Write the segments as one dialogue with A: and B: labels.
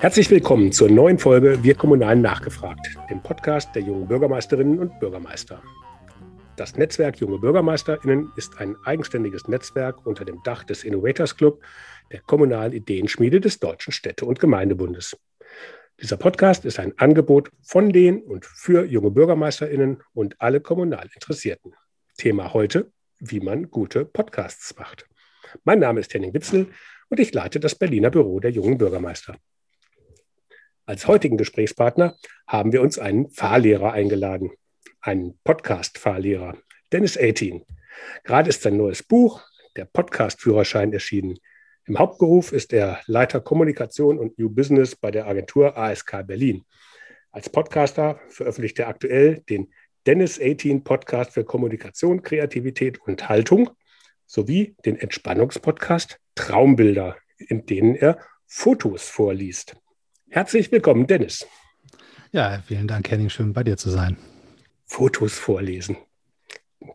A: Herzlich willkommen zur neuen Folge Wir Kommunalen nachgefragt, dem Podcast der jungen Bürgermeisterinnen und Bürgermeister. Das Netzwerk Junge BürgermeisterInnen ist ein eigenständiges Netzwerk unter dem Dach des Innovators Club, der kommunalen Ideenschmiede des Deutschen Städte- und Gemeindebundes. Dieser Podcast ist ein Angebot von den und für junge BürgermeisterInnen und alle kommunal Interessierten. Thema heute, wie man gute Podcasts macht. Mein Name ist Henning Witzel und ich leite das Berliner Büro der jungen Bürgermeister. Als heutigen Gesprächspartner haben wir uns einen Fahrlehrer eingeladen, einen Podcast-Fahrlehrer, Dennis 18. Gerade ist sein neues Buch, der Podcast-Führerschein, erschienen. Im Hauptberuf ist er Leiter Kommunikation und New Business bei der Agentur ASK Berlin. Als Podcaster veröffentlicht er aktuell den Dennis 18 Podcast für Kommunikation, Kreativität und Haltung sowie den Entspannungspodcast Traumbilder, in denen er Fotos vorliest. Herzlich willkommen, Dennis.
B: Ja, vielen Dank, Henning. Schön bei dir zu sein.
A: Fotos vorlesen.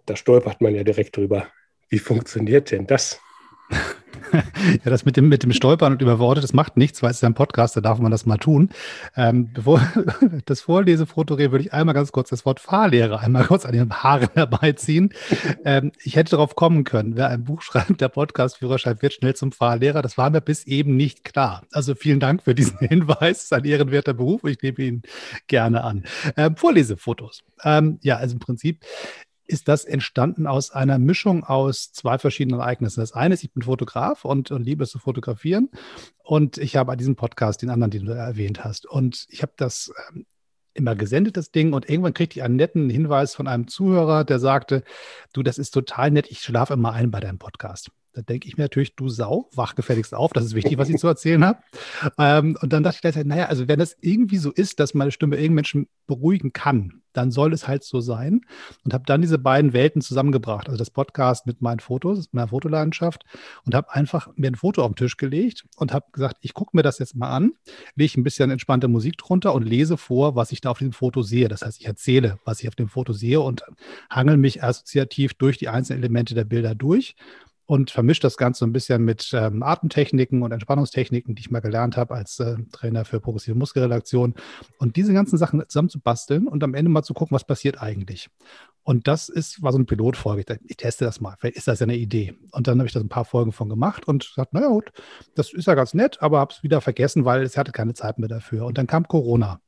A: Da stolpert man ja direkt drüber. Wie funktioniert denn das?
B: ja, das mit dem, mit dem Stolpern und über Worte, das macht nichts, weil es ist ja ein Podcast, da darf man das mal tun. Ähm, bevor das Vorlesefoto rede, würde ich einmal ganz kurz das Wort Fahrlehrer einmal kurz an den Haaren herbeiziehen. Ähm, ich hätte darauf kommen können, wer ein Buch schreibt, der Podcast-Führerschein wird schnell zum Fahrlehrer. Das war mir bis eben nicht klar. Also vielen Dank für diesen Hinweis. Es ist ein ehrenwerter Beruf. Ich nehme ihn gerne an. Ähm, Vorlesefotos. Ähm, ja, also im Prinzip ist das entstanden aus einer Mischung aus zwei verschiedenen Ereignissen. Das eine ist, ich bin Fotograf und, und liebe es zu fotografieren. Und ich habe an diesem Podcast den anderen, den du erwähnt hast. Und ich habe das ähm, immer gesendet, das Ding. Und irgendwann kriegte ich einen netten Hinweis von einem Zuhörer, der sagte, du, das ist total nett, ich schlafe immer ein bei deinem Podcast. Da denke ich mir natürlich, du Sau, wach gefälligst auf, das ist wichtig, was ich zu erzählen habe. Ähm, und dann dachte ich gleichzeitig, naja, also wenn das irgendwie so ist, dass meine Stimme irgendeinen Menschen beruhigen kann, dann soll es halt so sein. Und habe dann diese beiden Welten zusammengebracht, also das Podcast mit meinen Fotos, meiner Fotoleidenschaft und habe einfach mir ein Foto auf den Tisch gelegt und habe gesagt, ich gucke mir das jetzt mal an, lege ein bisschen entspannte Musik drunter und lese vor, was ich da auf dem Foto sehe. Das heißt, ich erzähle, was ich auf dem Foto sehe und hangel mich assoziativ durch die einzelnen Elemente der Bilder durch und vermischt das Ganze ein bisschen mit ähm, Atemtechniken und Entspannungstechniken, die ich mal gelernt habe als äh, Trainer für progressive Muskelrelaktion. Und diese ganzen Sachen zusammen zu basteln und am Ende mal zu gucken, was passiert eigentlich. Und das ist, war so eine Pilotfolge. Ich, ich teste das mal. Vielleicht ist das ja eine Idee. Und dann habe ich da ein paar Folgen von gemacht und gesagt, naja gut, das ist ja ganz nett, aber habe es wieder vergessen, weil es hatte keine Zeit mehr dafür. Und dann kam Corona.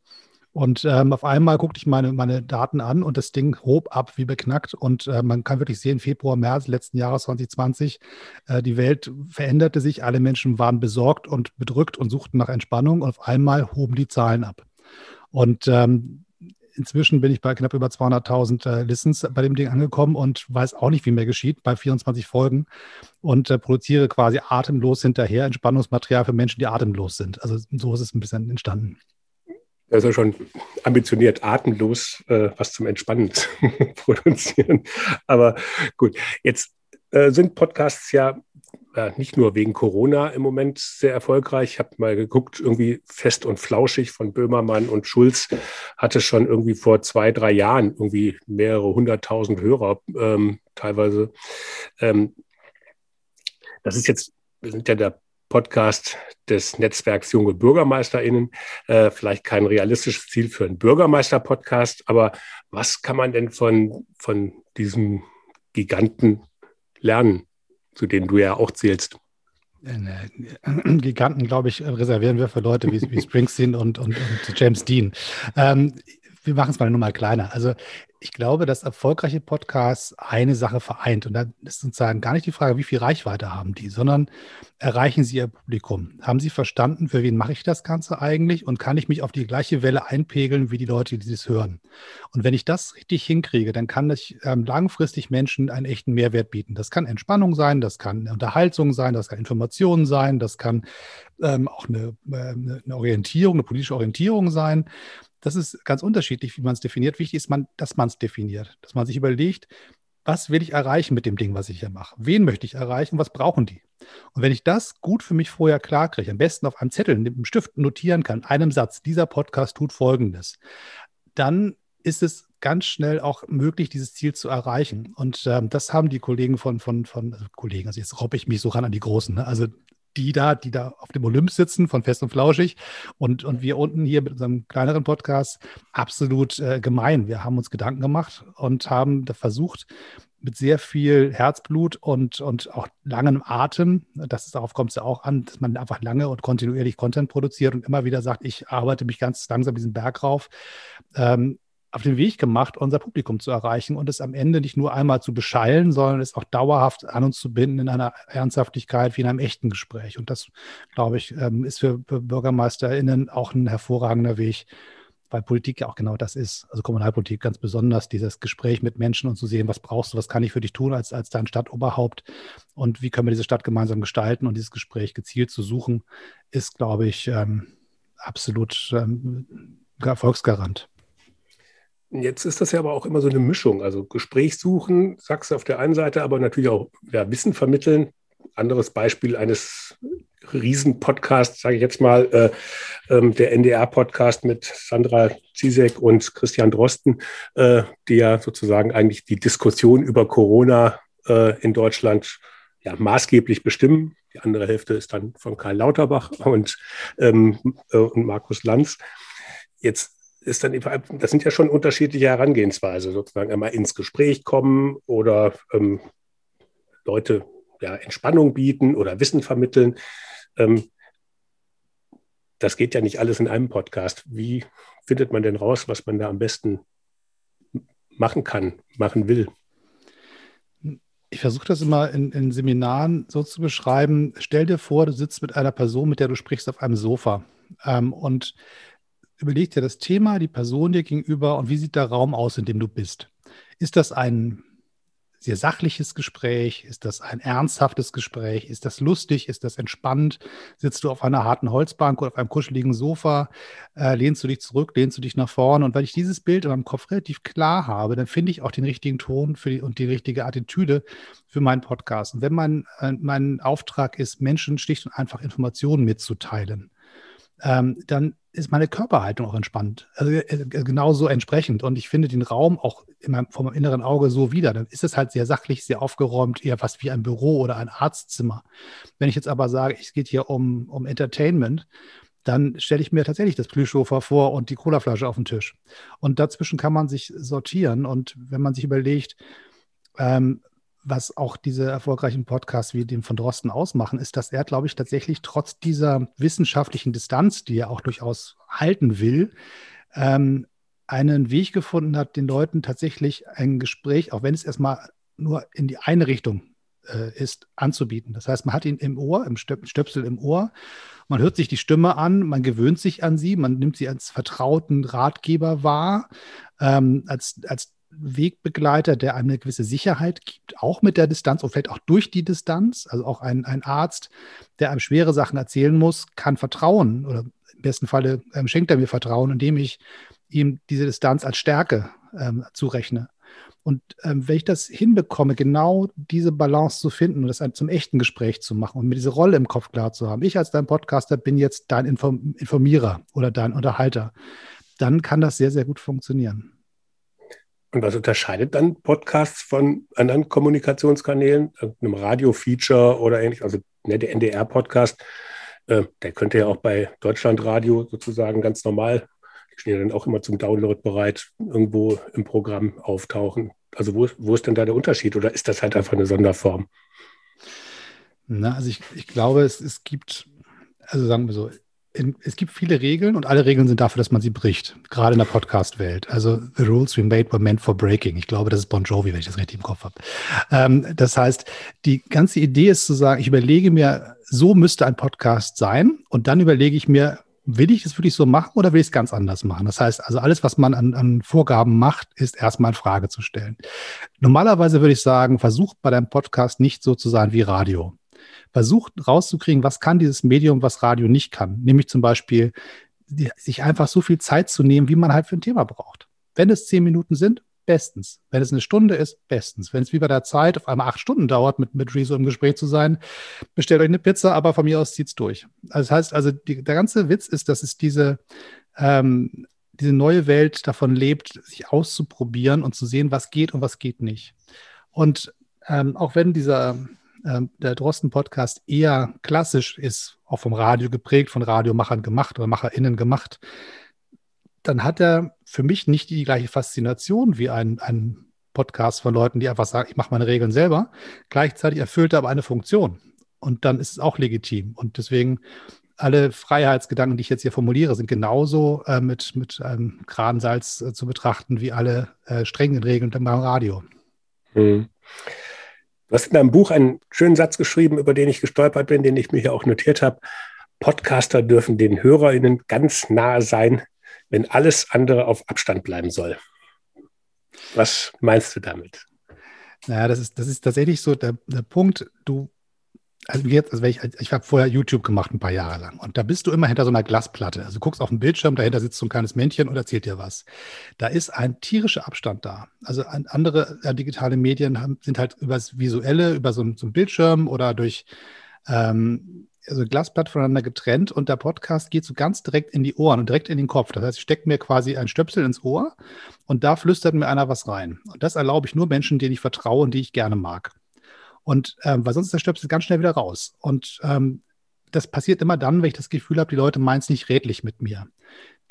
B: Und ähm, auf einmal guckte ich meine, meine Daten an und das Ding hob ab wie beknackt. Und äh, man kann wirklich sehen, Februar, März letzten Jahres 2020, äh, die Welt veränderte sich, alle Menschen waren besorgt und bedrückt und suchten nach Entspannung und auf einmal hoben die Zahlen ab. Und ähm, inzwischen bin ich bei knapp über 200.000 äh, Listens bei dem Ding angekommen und weiß auch nicht, wie mir geschieht, bei 24 Folgen und äh, produziere quasi atemlos hinterher Entspannungsmaterial für Menschen, die atemlos sind. Also so ist es ein bisschen entstanden.
A: Also schon ambitioniert, atemlos äh, was zum Entspannen produzieren. Aber gut, jetzt äh, sind Podcasts ja äh, nicht nur wegen Corona im Moment sehr erfolgreich. Ich habe mal geguckt, irgendwie fest und flauschig von Böhmermann und Schulz hatte schon irgendwie vor zwei, drei Jahren irgendwie mehrere hunderttausend Hörer ähm, teilweise. Ähm, das ist jetzt, wir sind ja der Podcast des Netzwerks Junge BürgermeisterInnen. Äh, vielleicht kein realistisches Ziel für einen Bürgermeister-Podcast, aber was kann man denn von, von diesem Giganten lernen, zu denen du ja auch zählst?
B: Äh, Giganten, glaube ich, reservieren wir für Leute wie, wie Springsteen und, und, und James Dean. Ähm, wir machen es mal nur mal kleiner. Also ich glaube, dass erfolgreiche Podcasts eine Sache vereint. Und da ist sozusagen gar nicht die Frage, wie viel Reichweite haben die, sondern erreichen sie ihr Publikum? Haben sie verstanden, für wen mache ich das Ganze eigentlich? Und kann ich mich auf die gleiche Welle einpegeln wie die Leute, die das hören? Und wenn ich das richtig hinkriege, dann kann ich ähm, langfristig Menschen einen echten Mehrwert bieten. Das kann Entspannung sein, das kann Unterhaltung sein, das kann Informationen sein, das kann ähm, auch eine, äh, eine Orientierung, eine politische Orientierung sein. Das ist ganz unterschiedlich, wie man es definiert. Wichtig ist, man, dass man es definiert, dass man sich überlegt, was will ich erreichen mit dem Ding, was ich hier mache? Wen möchte ich erreichen? Was brauchen die? Und wenn ich das gut für mich vorher klar kriege, am besten auf einem Zettel, mit einem Stift notieren kann, einem Satz, dieser Podcast tut Folgendes, dann ist es ganz schnell auch möglich, dieses Ziel zu erreichen. Und ähm, das haben die Kollegen von, von, von also Kollegen, also jetzt robbe ich mich so ran an die Großen, ne? also die da, die da auf dem Olymp sitzen von Fest und Flauschig und, und wir unten hier mit unserem kleineren Podcast absolut äh, gemein. Wir haben uns Gedanken gemacht und haben da versucht, mit sehr viel Herzblut und, und auch langem Atem, das ist, darauf kommt es ja auch an, dass man einfach lange und kontinuierlich Content produziert und immer wieder sagt, ich arbeite mich ganz langsam diesen Berg rauf, ähm, auf den Weg gemacht, unser Publikum zu erreichen und es am Ende nicht nur einmal zu beschallen, sondern es auch dauerhaft an uns zu binden in einer Ernsthaftigkeit wie in einem echten Gespräch. Und das, glaube ich, ähm, ist für BürgermeisterInnen auch ein hervorragender Weg, weil Politik ja auch genau das ist. Also Kommunalpolitik ganz besonders, dieses Gespräch mit Menschen und zu sehen, was brauchst du, was kann ich für dich tun als, als dein Stadtoberhaupt und wie können wir diese Stadt gemeinsam gestalten und dieses Gespräch gezielt zu suchen, ist, glaube ich, ähm, absolut ähm, Erfolgsgarant.
A: Jetzt ist das ja aber auch immer so eine Mischung. Also Gespräch suchen, sagst du auf der einen Seite, aber natürlich auch ja, Wissen vermitteln. Anderes Beispiel eines Riesenpodcasts, sage ich jetzt mal, äh, ähm, der NDR-Podcast mit Sandra Zizek und Christian Drosten, äh, die ja sozusagen eigentlich die Diskussion über Corona äh, in Deutschland ja, maßgeblich bestimmen. Die andere Hälfte ist dann von Karl Lauterbach und, ähm, äh, und Markus Lanz. Jetzt ist dann, das sind ja schon unterschiedliche Herangehensweise, sozusagen einmal ins Gespräch kommen oder ähm, Leute ja, Entspannung bieten oder Wissen vermitteln. Ähm, das geht ja nicht alles in einem Podcast. Wie findet man denn raus, was man da am besten machen kann, machen will?
B: Ich versuche das immer in, in, Seminaren so zu beschreiben. Stell dir vor, du sitzt mit einer Person, mit der du sprichst, auf einem Sofa. Ähm, und überleg dir das Thema, die Person dir gegenüber und wie sieht der Raum aus, in dem du bist. Ist das ein sehr sachliches Gespräch? Ist das ein ernsthaftes Gespräch? Ist das lustig? Ist das entspannt? Sitzt du auf einer harten Holzbank oder auf einem kuscheligen Sofa? Äh, lehnst du dich zurück? Lehnst du dich nach vorne? Und wenn ich dieses Bild in meinem Kopf relativ klar habe, dann finde ich auch den richtigen Ton die, und die richtige Attitüde für meinen Podcast. Und wenn mein, äh, mein Auftrag ist, Menschen schlicht und einfach Informationen mitzuteilen, ähm, dann ist meine Körperhaltung auch entspannt. Also äh, genauso entsprechend. Und ich finde den Raum auch in meinem, meinem inneren Auge so wieder. Dann ist es halt sehr sachlich, sehr aufgeräumt, eher fast wie ein Büro oder ein Arztzimmer. Wenn ich jetzt aber sage, es geht hier um, um Entertainment, dann stelle ich mir tatsächlich das Plüschsofa vor und die Colaflasche auf den Tisch. Und dazwischen kann man sich sortieren. Und wenn man sich überlegt, ähm, was auch diese erfolgreichen Podcasts wie den von Drosten ausmachen, ist, dass er, glaube ich, tatsächlich trotz dieser wissenschaftlichen Distanz, die er auch durchaus halten will, ähm, einen Weg gefunden hat, den Leuten tatsächlich ein Gespräch, auch wenn es erstmal nur in die eine Richtung äh, ist, anzubieten. Das heißt, man hat ihn im Ohr, im Stöpsel im Ohr, man hört sich die Stimme an, man gewöhnt sich an sie, man nimmt sie als vertrauten Ratgeber wahr, ähm, als, als Wegbegleiter, der einem eine gewisse Sicherheit gibt, auch mit der Distanz und vielleicht auch durch die Distanz. Also auch ein, ein Arzt, der einem schwere Sachen erzählen muss, kann vertrauen oder im besten Falle ähm, schenkt er mir Vertrauen, indem ich ihm diese Distanz als Stärke ähm, zurechne. Und ähm, wenn ich das hinbekomme, genau diese Balance zu finden und das zum echten Gespräch zu machen und mir diese Rolle im Kopf klar zu haben, ich als dein Podcaster bin jetzt dein Inform Informierer oder dein Unterhalter, dann kann das sehr, sehr gut funktionieren.
A: Und was unterscheidet dann Podcasts von anderen Kommunikationskanälen, einem Radio-Feature oder ähnlich? Also ne, der NDR-Podcast, äh, der könnte ja auch bei Deutschlandradio sozusagen ganz normal, die stehen ja dann auch immer zum Download bereit, irgendwo im Programm auftauchen. Also wo, wo ist denn da der Unterschied oder ist das halt einfach eine Sonderform?
B: Na, also ich, ich glaube, es, es gibt, also sagen wir so, in, es gibt viele Regeln und alle Regeln sind dafür, dass man sie bricht, gerade in der Podcast-Welt. Also the rules we made were meant for breaking. Ich glaube, das ist Bon Jovi, wenn ich das richtig im Kopf habe. Ähm, das heißt, die ganze Idee ist zu sagen, ich überlege mir, so müsste ein Podcast sein und dann überlege ich mir, will ich das wirklich so machen oder will ich es ganz anders machen? Das heißt, also alles, was man an, an Vorgaben macht, ist erstmal in Frage zu stellen. Normalerweise würde ich sagen, versucht bei deinem Podcast nicht so zu sein wie Radio versucht rauszukriegen, was kann dieses Medium, was Radio nicht kann. Nämlich zum Beispiel sich einfach so viel Zeit zu nehmen, wie man halt für ein Thema braucht. Wenn es zehn Minuten sind, bestens. Wenn es eine Stunde ist, bestens. Wenn es wie bei der Zeit auf einmal acht Stunden dauert, mit, mit Rezo im Gespräch zu sein, bestellt euch eine Pizza, aber von mir aus zieht es durch. Also das heißt, also die, der ganze Witz ist, dass es diese, ähm, diese neue Welt davon lebt, sich auszuprobieren und zu sehen, was geht und was geht nicht. Und ähm, auch wenn dieser ähm, der Drosten-Podcast eher klassisch ist, auch vom Radio geprägt, von Radiomachern gemacht oder MacherInnen gemacht, dann hat er für mich nicht die gleiche Faszination wie ein, ein Podcast von Leuten, die einfach sagen, ich mache meine Regeln selber. Gleichzeitig erfüllt er aber eine Funktion. Und dann ist es auch legitim. Und deswegen alle Freiheitsgedanken, die ich jetzt hier formuliere, sind genauso äh, mit, mit ähm, Kransalz äh, zu betrachten wie alle äh, strengen Regeln beim Radio. Hm.
A: Du hast in deinem Buch einen schönen Satz geschrieben, über den ich gestolpert bin, den ich mir hier auch notiert habe. Podcaster dürfen den HörerInnen ganz nahe sein, wenn alles andere auf Abstand bleiben soll. Was meinst du damit?
B: Naja, das ist, das ist tatsächlich so der, der Punkt. Du also jetzt, also ich, ich habe vorher YouTube gemacht ein paar Jahre lang und da bist du immer hinter so einer Glasplatte. Also du guckst auf den Bildschirm, dahinter sitzt so ein kleines Männchen und erzählt dir was. Da ist ein tierischer Abstand da. Also andere äh, digitale Medien haben, sind halt über das Visuelle, über so, so einen Bildschirm oder durch ähm, also Glasplatte voneinander getrennt und der Podcast geht so ganz direkt in die Ohren und direkt in den Kopf. Das heißt, ich stecke mir quasi ein Stöpsel ins Ohr und da flüstert mir einer was rein. Und das erlaube ich nur Menschen, denen ich vertraue und die ich gerne mag. Und ähm, weil sonst ist der Stöpsel ganz schnell wieder raus. Und ähm, das passiert immer dann, wenn ich das Gefühl habe, die Leute meinen es nicht redlich mit mir.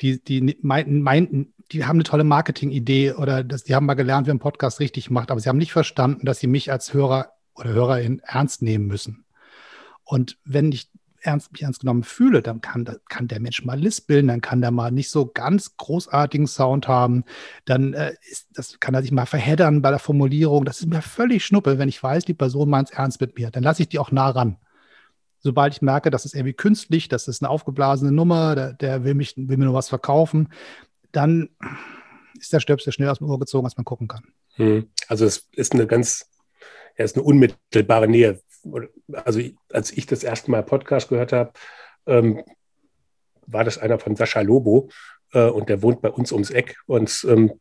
B: Die, die meinten, meinten, die haben eine tolle Marketingidee oder das, die haben mal gelernt, wie ein Podcast richtig macht, aber sie haben nicht verstanden, dass sie mich als Hörer oder Hörerin ernst nehmen müssen. Und wenn ich ernst, mich ernst genommen fühle, dann kann, kann der Mensch mal lispeln, dann kann der mal nicht so ganz großartigen Sound haben, dann äh, ist, das kann er sich mal verheddern bei der Formulierung. Das ist mir völlig schnuppe, wenn ich weiß, die Person meint es ernst mit mir. Dann lasse ich die auch nah ran. Sobald ich merke, das ist irgendwie künstlich, das ist eine aufgeblasene Nummer, der, der will, mich, will mir nur was verkaufen, dann ist der Stöpsel schnell aus dem Ohr gezogen, als man gucken kann.
A: Hm. Also es ist eine ganz, ja, ist eine unmittelbare Nähe also als ich das erste Mal Podcast gehört habe, ähm, war das einer von Sascha Lobo äh, und der wohnt bei uns ums Eck und ähm,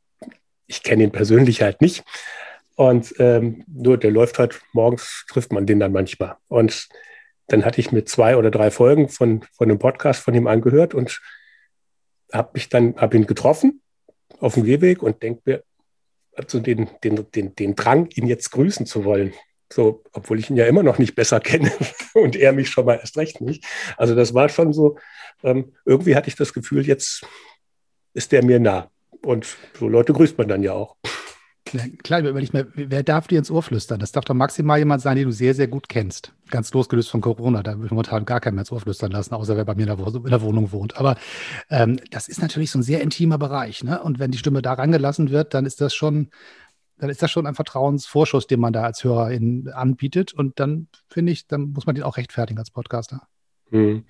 A: ich kenne ihn persönlich halt nicht. Und ähm, nur der läuft halt morgens, trifft man den dann manchmal. Und dann hatte ich mir zwei oder drei Folgen von, von einem Podcast von ihm angehört und habe mich dann, habe ihn getroffen auf dem Gehweg und denke mir, also den, den, den, den Drang, ihn jetzt grüßen zu wollen. So, obwohl ich ihn ja immer noch nicht besser kenne und er mich schon mal erst recht nicht. Also das war schon so, ähm, irgendwie hatte ich das Gefühl, jetzt ist der mir nah. Und so Leute grüßt man dann ja auch.
B: Klar, überleg mal, wer darf dir ins Ohr flüstern? Das darf doch maximal jemand sein, den du sehr, sehr gut kennst. Ganz losgelöst von Corona. Da würde ich momentan gar keinen mehr ins Ohr flüstern lassen, außer wer bei mir in der, in der Wohnung wohnt. Aber ähm, das ist natürlich so ein sehr intimer Bereich. Ne? Und wenn die Stimme da rangelassen wird, dann ist das schon dann ist das schon ein Vertrauensvorschuss, den man da als Hörerin anbietet. Und dann finde ich, dann muss man den auch rechtfertigen als Podcaster. Hm.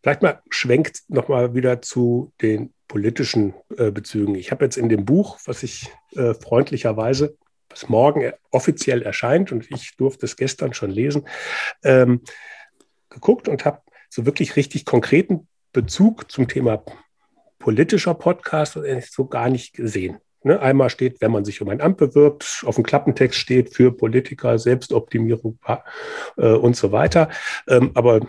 A: Vielleicht mal schwenkt nochmal wieder zu den politischen äh, Bezügen. Ich habe jetzt in dem Buch, was ich äh, freundlicherweise, was morgen offiziell erscheint, und ich durfte es gestern schon lesen, ähm, geguckt und habe so wirklich richtig konkreten Bezug zum Thema politischer Podcast so gar nicht gesehen. Ne, einmal steht, wenn man sich um ein Amt bewirbt, auf dem Klappentext steht für Politiker, Selbstoptimierung äh, und so weiter. Ähm, aber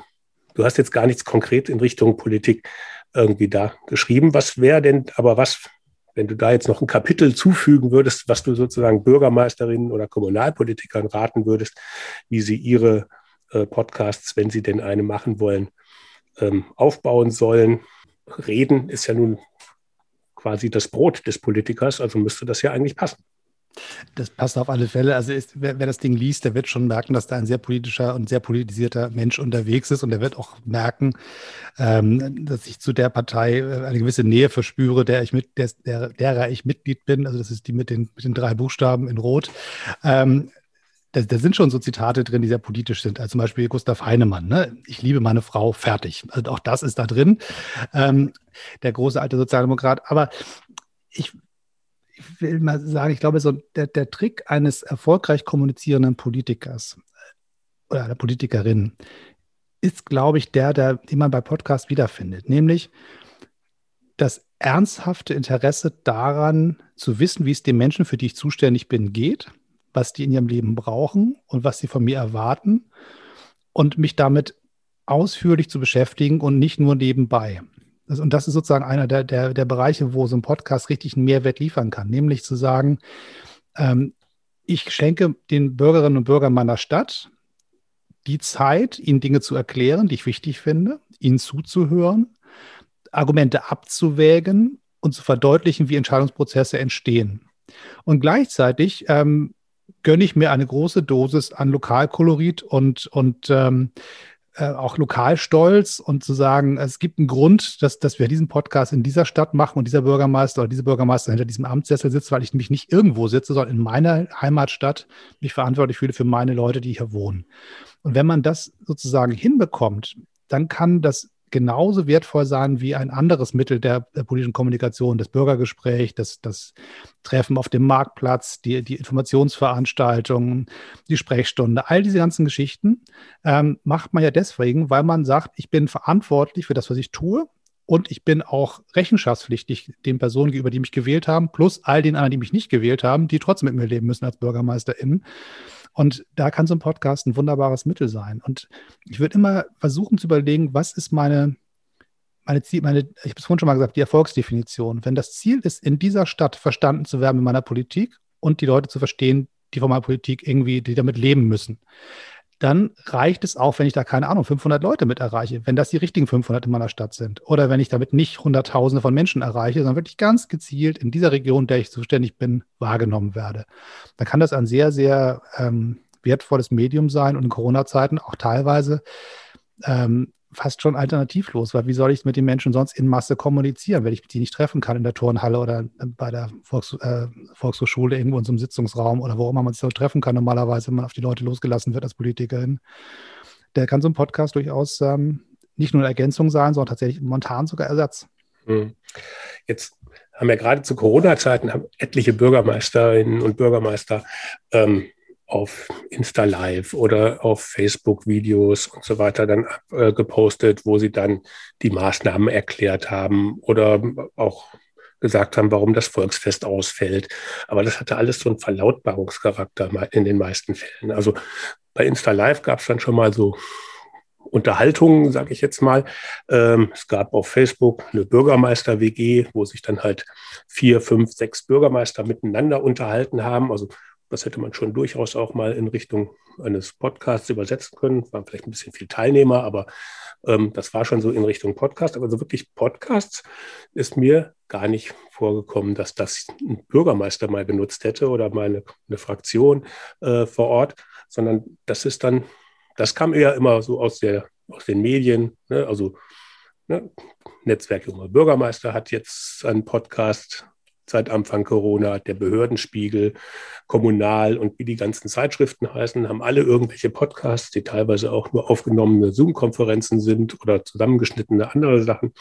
A: du hast jetzt gar nichts konkret in Richtung Politik irgendwie da geschrieben. Was wäre denn, aber was, wenn du da jetzt noch ein Kapitel zufügen würdest, was du sozusagen Bürgermeisterinnen oder Kommunalpolitikern raten würdest, wie sie ihre äh, Podcasts, wenn sie denn eine machen wollen, ähm, aufbauen sollen? Reden ist ja nun quasi das Brot des Politikers, also müsste das ja eigentlich passen.
B: Das passt auf alle Fälle. Also ist, wer, wer, das Ding liest, der wird schon merken, dass da ein sehr politischer und sehr politisierter Mensch unterwegs ist und der wird auch merken, ähm, dass ich zu der Partei äh, eine gewisse Nähe verspüre, der ich mit, der, der, derer ich Mitglied bin. Also das ist die mit den, mit den drei Buchstaben in Rot. Ähm, da, da, sind schon so Zitate drin, die sehr politisch sind. Also zum Beispiel Gustav Heinemann, ne? ich liebe meine Frau, fertig. Also auch das ist da drin. Ähm, der große alte Sozialdemokrat. Aber ich, ich will mal sagen, ich glaube, so der, der Trick eines erfolgreich kommunizierenden Politikers äh, oder einer Politikerin ist, glaube ich, der, der, den man bei Podcasts wiederfindet. Nämlich das ernsthafte Interesse daran, zu wissen, wie es den Menschen, für die ich zuständig bin, geht was die in ihrem Leben brauchen und was sie von mir erwarten und mich damit ausführlich zu beschäftigen und nicht nur nebenbei. Und das ist sozusagen einer der, der, der Bereiche, wo so ein Podcast richtig einen Mehrwert liefern kann, nämlich zu sagen, ähm, ich schenke den Bürgerinnen und Bürgern meiner Stadt die Zeit, ihnen Dinge zu erklären, die ich wichtig finde, ihnen zuzuhören, Argumente abzuwägen und zu verdeutlichen, wie Entscheidungsprozesse entstehen. Und gleichzeitig ähm, gönne ich mir eine große Dosis an Lokalkolorit und, und ähm, äh, auch Lokalstolz und zu sagen, es gibt einen Grund, dass, dass wir diesen Podcast in dieser Stadt machen und dieser Bürgermeister oder diese Bürgermeister hinter diesem Amtssessel sitzt, weil ich nämlich nicht irgendwo sitze, sondern in meiner Heimatstadt mich verantwortlich fühle für meine Leute, die hier wohnen. Und wenn man das sozusagen hinbekommt, dann kann das genauso wertvoll sein wie ein anderes Mittel der, der politischen Kommunikation, das Bürgergespräch, das, das Treffen auf dem Marktplatz, die, die Informationsveranstaltungen, die Sprechstunde, all diese ganzen Geschichten ähm, macht man ja deswegen, weil man sagt, ich bin verantwortlich für das, was ich tue. Und ich bin auch rechenschaftspflichtig den Personen gegenüber, die mich gewählt haben, plus all den anderen, die mich nicht gewählt haben, die trotzdem mit mir leben müssen als BürgermeisterInnen. Und da kann so ein Podcast ein wunderbares Mittel sein. Und ich würde immer versuchen zu überlegen, was ist meine, meine Ziel, meine, ich habe es vorhin schon mal gesagt, die Erfolgsdefinition. Wenn das Ziel ist, in dieser Stadt verstanden zu werden in meiner Politik und die Leute zu verstehen, die von meiner Politik irgendwie, die damit leben müssen, dann reicht es auch, wenn ich da, keine Ahnung, 500 Leute mit erreiche, wenn das die richtigen 500 in meiner Stadt sind. Oder wenn ich damit nicht Hunderttausende von Menschen erreiche, sondern wirklich ganz gezielt in dieser Region, der ich zuständig bin, wahrgenommen werde. Dann kann das ein sehr, sehr ähm, wertvolles Medium sein und in Corona-Zeiten auch teilweise ähm, fast schon alternativlos, weil wie soll ich mit den Menschen sonst in Masse kommunizieren, wenn ich die nicht treffen kann in der Turnhalle oder bei der Volks, äh, Volkshochschule irgendwo in so einem Sitzungsraum oder wo immer man sich so treffen kann, normalerweise, wenn man auf die Leute losgelassen wird als Politikerin. Der kann so ein Podcast durchaus ähm, nicht nur eine Ergänzung sein, sondern tatsächlich momentan sogar Ersatz. Hm.
A: Jetzt haben ja gerade zu Corona-Zeiten etliche Bürgermeisterinnen und Bürgermeister ähm, auf Insta Live oder auf Facebook Videos und so weiter dann äh, gepostet, wo sie dann die Maßnahmen erklärt haben oder auch gesagt haben, warum das Volksfest ausfällt. Aber das hatte alles so einen Verlautbarungscharakter in den meisten Fällen. Also bei Insta Live gab es dann schon mal so Unterhaltungen, sage ich jetzt mal. Ähm, es gab auf Facebook eine Bürgermeister-WG, wo sich dann halt vier, fünf, sechs Bürgermeister miteinander unterhalten haben. Also das hätte man schon durchaus auch mal in Richtung eines Podcasts übersetzen können. Waren vielleicht ein bisschen viel Teilnehmer, aber ähm, das war schon so in Richtung Podcast. Aber so wirklich Podcasts ist mir gar nicht vorgekommen, dass das ein Bürgermeister mal benutzt hätte oder mal eine, eine Fraktion äh, vor Ort, sondern das ist dann, das kam eher immer so aus, der, aus den Medien. Ne? Also ne? Netzwerk Junger Bürgermeister hat jetzt einen Podcast seit Anfang Corona, der Behördenspiegel, Kommunal und wie die ganzen Zeitschriften heißen, haben alle irgendwelche Podcasts, die teilweise auch nur aufgenommene Zoom-Konferenzen sind oder zusammengeschnittene andere Sachen.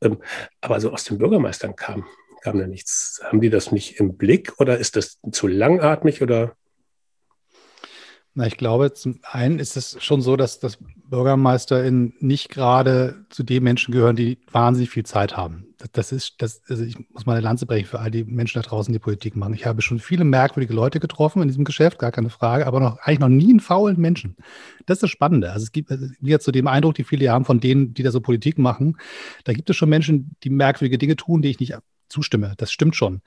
A: Ähm, aber so aus den Bürgermeistern kam, kam da nichts. Haben die das nicht im Blick oder ist das zu langatmig oder
B: na, ich glaube, zum einen ist es schon so, dass, dass BürgermeisterInnen nicht gerade zu den Menschen gehören, die wahnsinnig viel Zeit haben. Das, das ist, das, also ich muss mal eine Lanze brechen für all die Menschen da draußen, die Politik machen. Ich habe schon viele merkwürdige Leute getroffen in diesem Geschäft, gar keine Frage, aber noch, eigentlich noch nie einen faulen Menschen. Das ist das Spannende. Also es gibt, also jetzt zu dem Eindruck, die viele haben von denen, die da so Politik machen, da gibt es schon Menschen, die merkwürdige Dinge tun, die ich nicht zustimme. Das stimmt schon.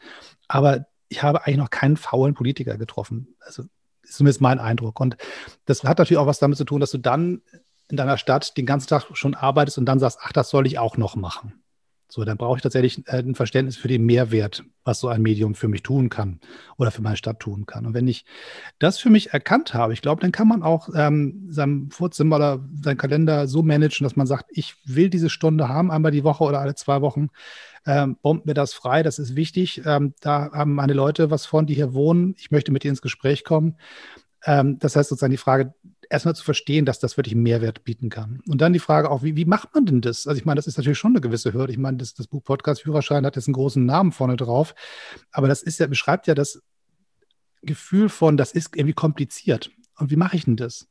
B: Aber ich habe eigentlich noch keinen faulen Politiker getroffen. Also ist zumindest mein Eindruck. Und das hat natürlich auch was damit zu tun, dass du dann in deiner Stadt den ganzen Tag schon arbeitest und dann sagst, ach, das soll ich auch noch machen. So, dann brauche ich tatsächlich äh, ein Verständnis für den Mehrwert, was so ein Medium für mich tun kann oder für meine Stadt tun kann. Und wenn ich das für mich erkannt habe, ich glaube, dann kann man auch ähm, sein Vorzimmer oder seinen Kalender so managen, dass man sagt, ich will diese Stunde haben, einmal die Woche oder alle zwei Wochen ähm, bombt mir das frei, das ist wichtig. Ähm, da haben meine Leute was von, die hier wohnen. Ich möchte mit ihnen ins Gespräch kommen. Ähm, das heißt sozusagen die Frage, erstmal zu verstehen, dass das wirklich Mehrwert bieten kann. Und dann die Frage auch, wie, wie macht man denn das? Also ich meine, das ist natürlich schon eine gewisse Hürde. Ich meine, das, das Buch Podcast Führerschein hat jetzt einen großen Namen vorne drauf, aber das ist ja, beschreibt ja das Gefühl von, das ist irgendwie kompliziert. Und wie mache ich denn das?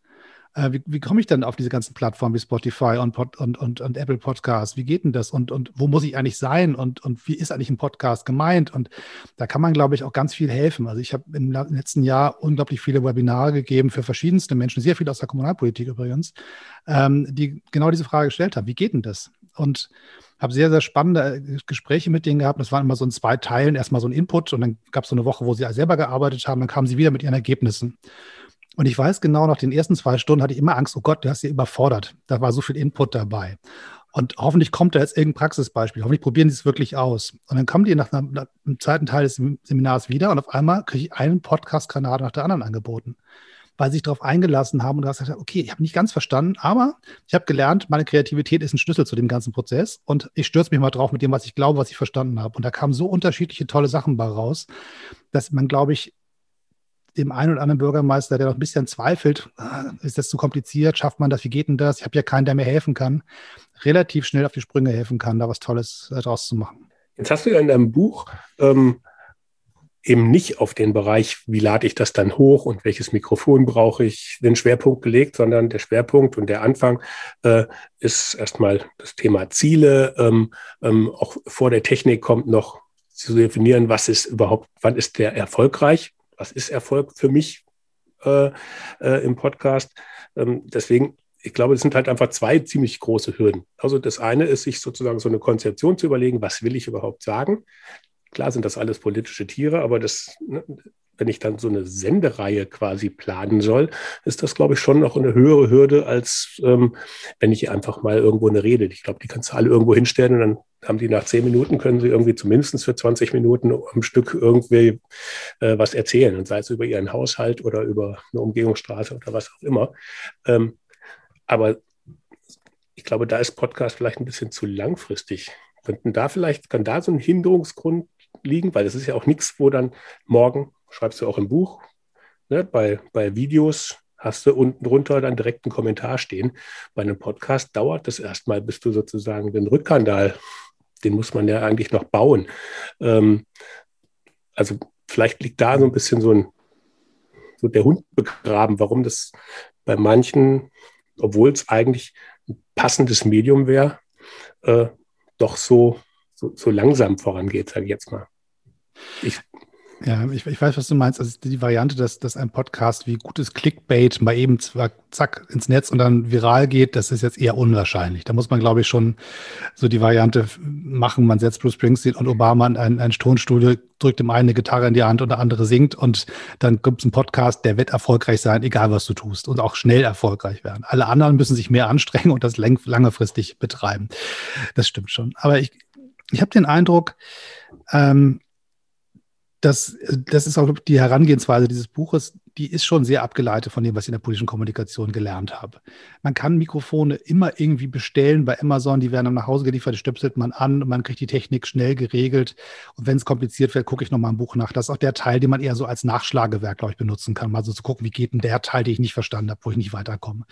B: Äh, wie, wie komme ich denn auf diese ganzen Plattformen wie Spotify und, und, und, und Apple Podcasts? Wie geht denn das? Und, und wo muss ich eigentlich sein? Und, und wie ist eigentlich ein Podcast gemeint? Und da kann man, glaube ich, auch ganz viel helfen. Also ich habe im letzten Jahr unglaublich viele Webinare gegeben für verschiedenste Menschen, sehr viel aus der Kommunalpolitik übrigens, ähm, die genau diese Frage gestellt haben. Wie geht denn das? und habe sehr, sehr spannende äh, Gespräche mit denen gehabt. Das waren immer so in zwei Teilen. Erstmal so ein Input und dann gab es so eine Woche, wo sie selber gearbeitet haben. Dann kamen sie wieder mit ihren Ergebnissen. Und ich weiß genau, nach den ersten zwei Stunden hatte ich immer Angst, oh Gott, du hast sie überfordert. Da war so viel Input dabei. Und hoffentlich kommt da jetzt irgendein Praxisbeispiel. Hoffentlich probieren sie es wirklich aus. Und dann kommen die nach, einem, zweiten Teil des Seminars wieder und auf einmal kriege ich einen Podcast-Kanal nach der anderen angeboten weil sie sich darauf eingelassen haben und gesagt haben, okay, ich habe nicht ganz verstanden, aber ich habe gelernt, meine Kreativität ist ein Schlüssel zu dem ganzen Prozess und ich stürze mich mal drauf mit dem, was ich glaube, was ich verstanden habe. Und da kamen so unterschiedliche tolle Sachen bei raus, dass man, glaube ich, dem einen oder anderen Bürgermeister, der noch ein bisschen zweifelt, ah, ist das zu kompliziert, schafft man das, wie geht denn das? Ich habe ja keinen, der mir helfen kann, relativ schnell auf die Sprünge helfen kann, da was Tolles äh, draus zu machen.
A: Jetzt hast du ja in deinem Buch ähm, eben nicht auf den Bereich, wie lade ich das dann hoch und welches Mikrofon brauche ich, den Schwerpunkt gelegt, sondern der Schwerpunkt und der Anfang äh, ist erstmal das Thema Ziele. Ähm, ähm, auch vor der Technik kommt noch zu definieren, was ist überhaupt, wann ist der erfolgreich, was ist Erfolg für mich äh, äh, im Podcast. Ähm, deswegen ich glaube, es sind halt einfach zwei ziemlich große Hürden. Also das eine ist, sich sozusagen so eine Konzeption zu überlegen, was will ich überhaupt sagen. Klar sind das alles politische Tiere, aber das, ne, wenn ich dann so eine Sendereihe quasi planen soll, ist das, glaube ich, schon noch eine höhere Hürde, als ähm, wenn ich einfach mal irgendwo eine Rede. Ich glaube, die kannst du alle irgendwo hinstellen und dann haben die nach zehn Minuten, können sie irgendwie zumindest für 20 Minuten am Stück irgendwie äh, was erzählen. Und sei es über ihren Haushalt oder über eine Umgehungsstraße oder was auch immer. Ähm, aber ich glaube, da ist Podcast vielleicht ein bisschen zu langfristig. Könnten da vielleicht, kann da so ein Hinderungsgrund liegen, weil das ist ja auch nichts, wo dann morgen, schreibst du auch im Buch, ne, bei, bei Videos hast du unten drunter dann direkt einen Kommentar stehen. Bei einem Podcast dauert das erstmal, bis du sozusagen den Rückkanal, den muss man ja eigentlich noch bauen. Ähm, also vielleicht liegt da so ein bisschen so ein so der Hund begraben, warum das bei manchen, obwohl es eigentlich ein passendes Medium wäre, äh, doch so, so, so langsam vorangeht, sage ich jetzt mal.
B: Ich, ja, ich, ich, weiß, was du meinst. Also die Variante, dass, dass ein Podcast wie gutes Clickbait mal eben zack ins Netz und dann viral geht, das ist jetzt eher unwahrscheinlich. Da muss man, glaube ich, schon so die Variante machen, man setzt Bruce Springsteen und Obama in ein, ein Tonstudio, drückt dem einen eine Gitarre in die Hand und der andere singt und dann gibt es einen Podcast, der wird erfolgreich sein, egal was du tust und auch schnell erfolgreich werden. Alle anderen müssen sich mehr anstrengen und das langfristig betreiben. Das stimmt schon. Aber ich, ich habe den Eindruck, ähm, das, das ist auch die Herangehensweise dieses Buches, die ist schon sehr abgeleitet von dem, was ich in der politischen Kommunikation gelernt habe. Man kann Mikrofone immer irgendwie bestellen bei Amazon, die werden dann nach Hause geliefert, die stöpselt man an und man kriegt die Technik schnell geregelt. Und wenn es kompliziert wird, gucke ich nochmal ein Buch nach. Das ist auch der Teil, den man eher so als Nachschlagewerk, glaube ich, benutzen kann, mal so zu gucken, wie geht denn der Teil, den ich nicht verstanden habe, wo ich nicht weiterkomme.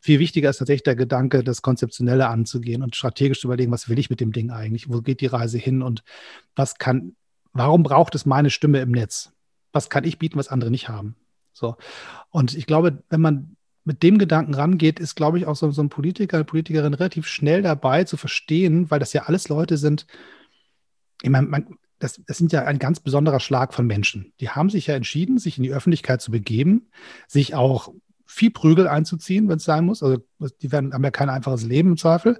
B: Viel wichtiger ist tatsächlich der Gedanke, das Konzeptionelle anzugehen und strategisch zu überlegen, was will ich mit dem Ding eigentlich, wo geht die Reise hin und was kann warum braucht es meine Stimme im Netz? Was kann ich bieten, was andere nicht haben? So. Und ich glaube, wenn man mit dem Gedanken rangeht, ist, glaube ich, auch so, so ein Politiker, eine Politikerin relativ schnell dabei zu verstehen, weil das ja alles Leute sind, ich meine, man, das, das sind ja ein ganz besonderer Schlag von Menschen. Die haben sich ja entschieden, sich in die Öffentlichkeit zu begeben, sich auch viel Prügel einzuziehen, wenn es sein muss. Also die werden, haben ja kein einfaches Leben im Zweifel.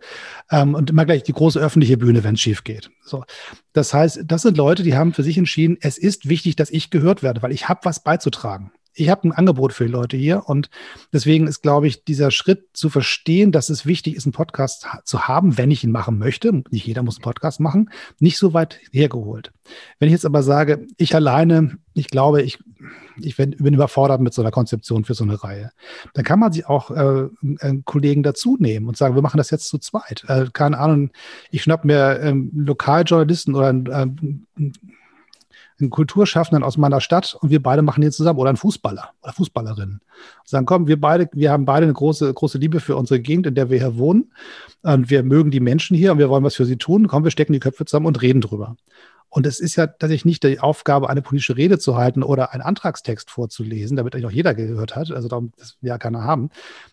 B: Ähm, und immer gleich die große öffentliche Bühne, wenn es schief geht. So. Das heißt, das sind Leute, die haben für sich entschieden, es ist wichtig, dass ich gehört werde, weil ich habe was beizutragen ich habe ein Angebot für die Leute hier und deswegen ist, glaube ich, dieser Schritt zu verstehen, dass es wichtig ist, einen Podcast zu haben, wenn ich ihn machen möchte. Nicht jeder muss einen Podcast machen, nicht so weit hergeholt. Wenn ich jetzt aber sage, ich alleine, ich glaube, ich, ich bin überfordert mit so einer Konzeption für so eine Reihe, dann kann man sich auch äh, Kollegen dazu nehmen und sagen, wir machen das jetzt zu zweit. Äh, keine Ahnung, ich schnapp mir ähm, Lokaljournalisten oder einen, äh, einen Kulturschaffenden aus meiner Stadt und wir beide machen hier zusammen oder einen Fußballer oder Fußballerin. Und sagen, komm, wir beide, wir haben beide eine große, große Liebe für unsere Gegend, in der wir hier wohnen. Und wir mögen die Menschen hier und wir wollen was für sie tun. Komm, wir stecken die Köpfe zusammen und reden drüber. Und es ist ja tatsächlich nicht die Aufgabe, eine politische Rede zu halten oder einen Antragstext vorzulesen, damit eigentlich auch jeder gehört hat, also darum, das will ja keiner haben.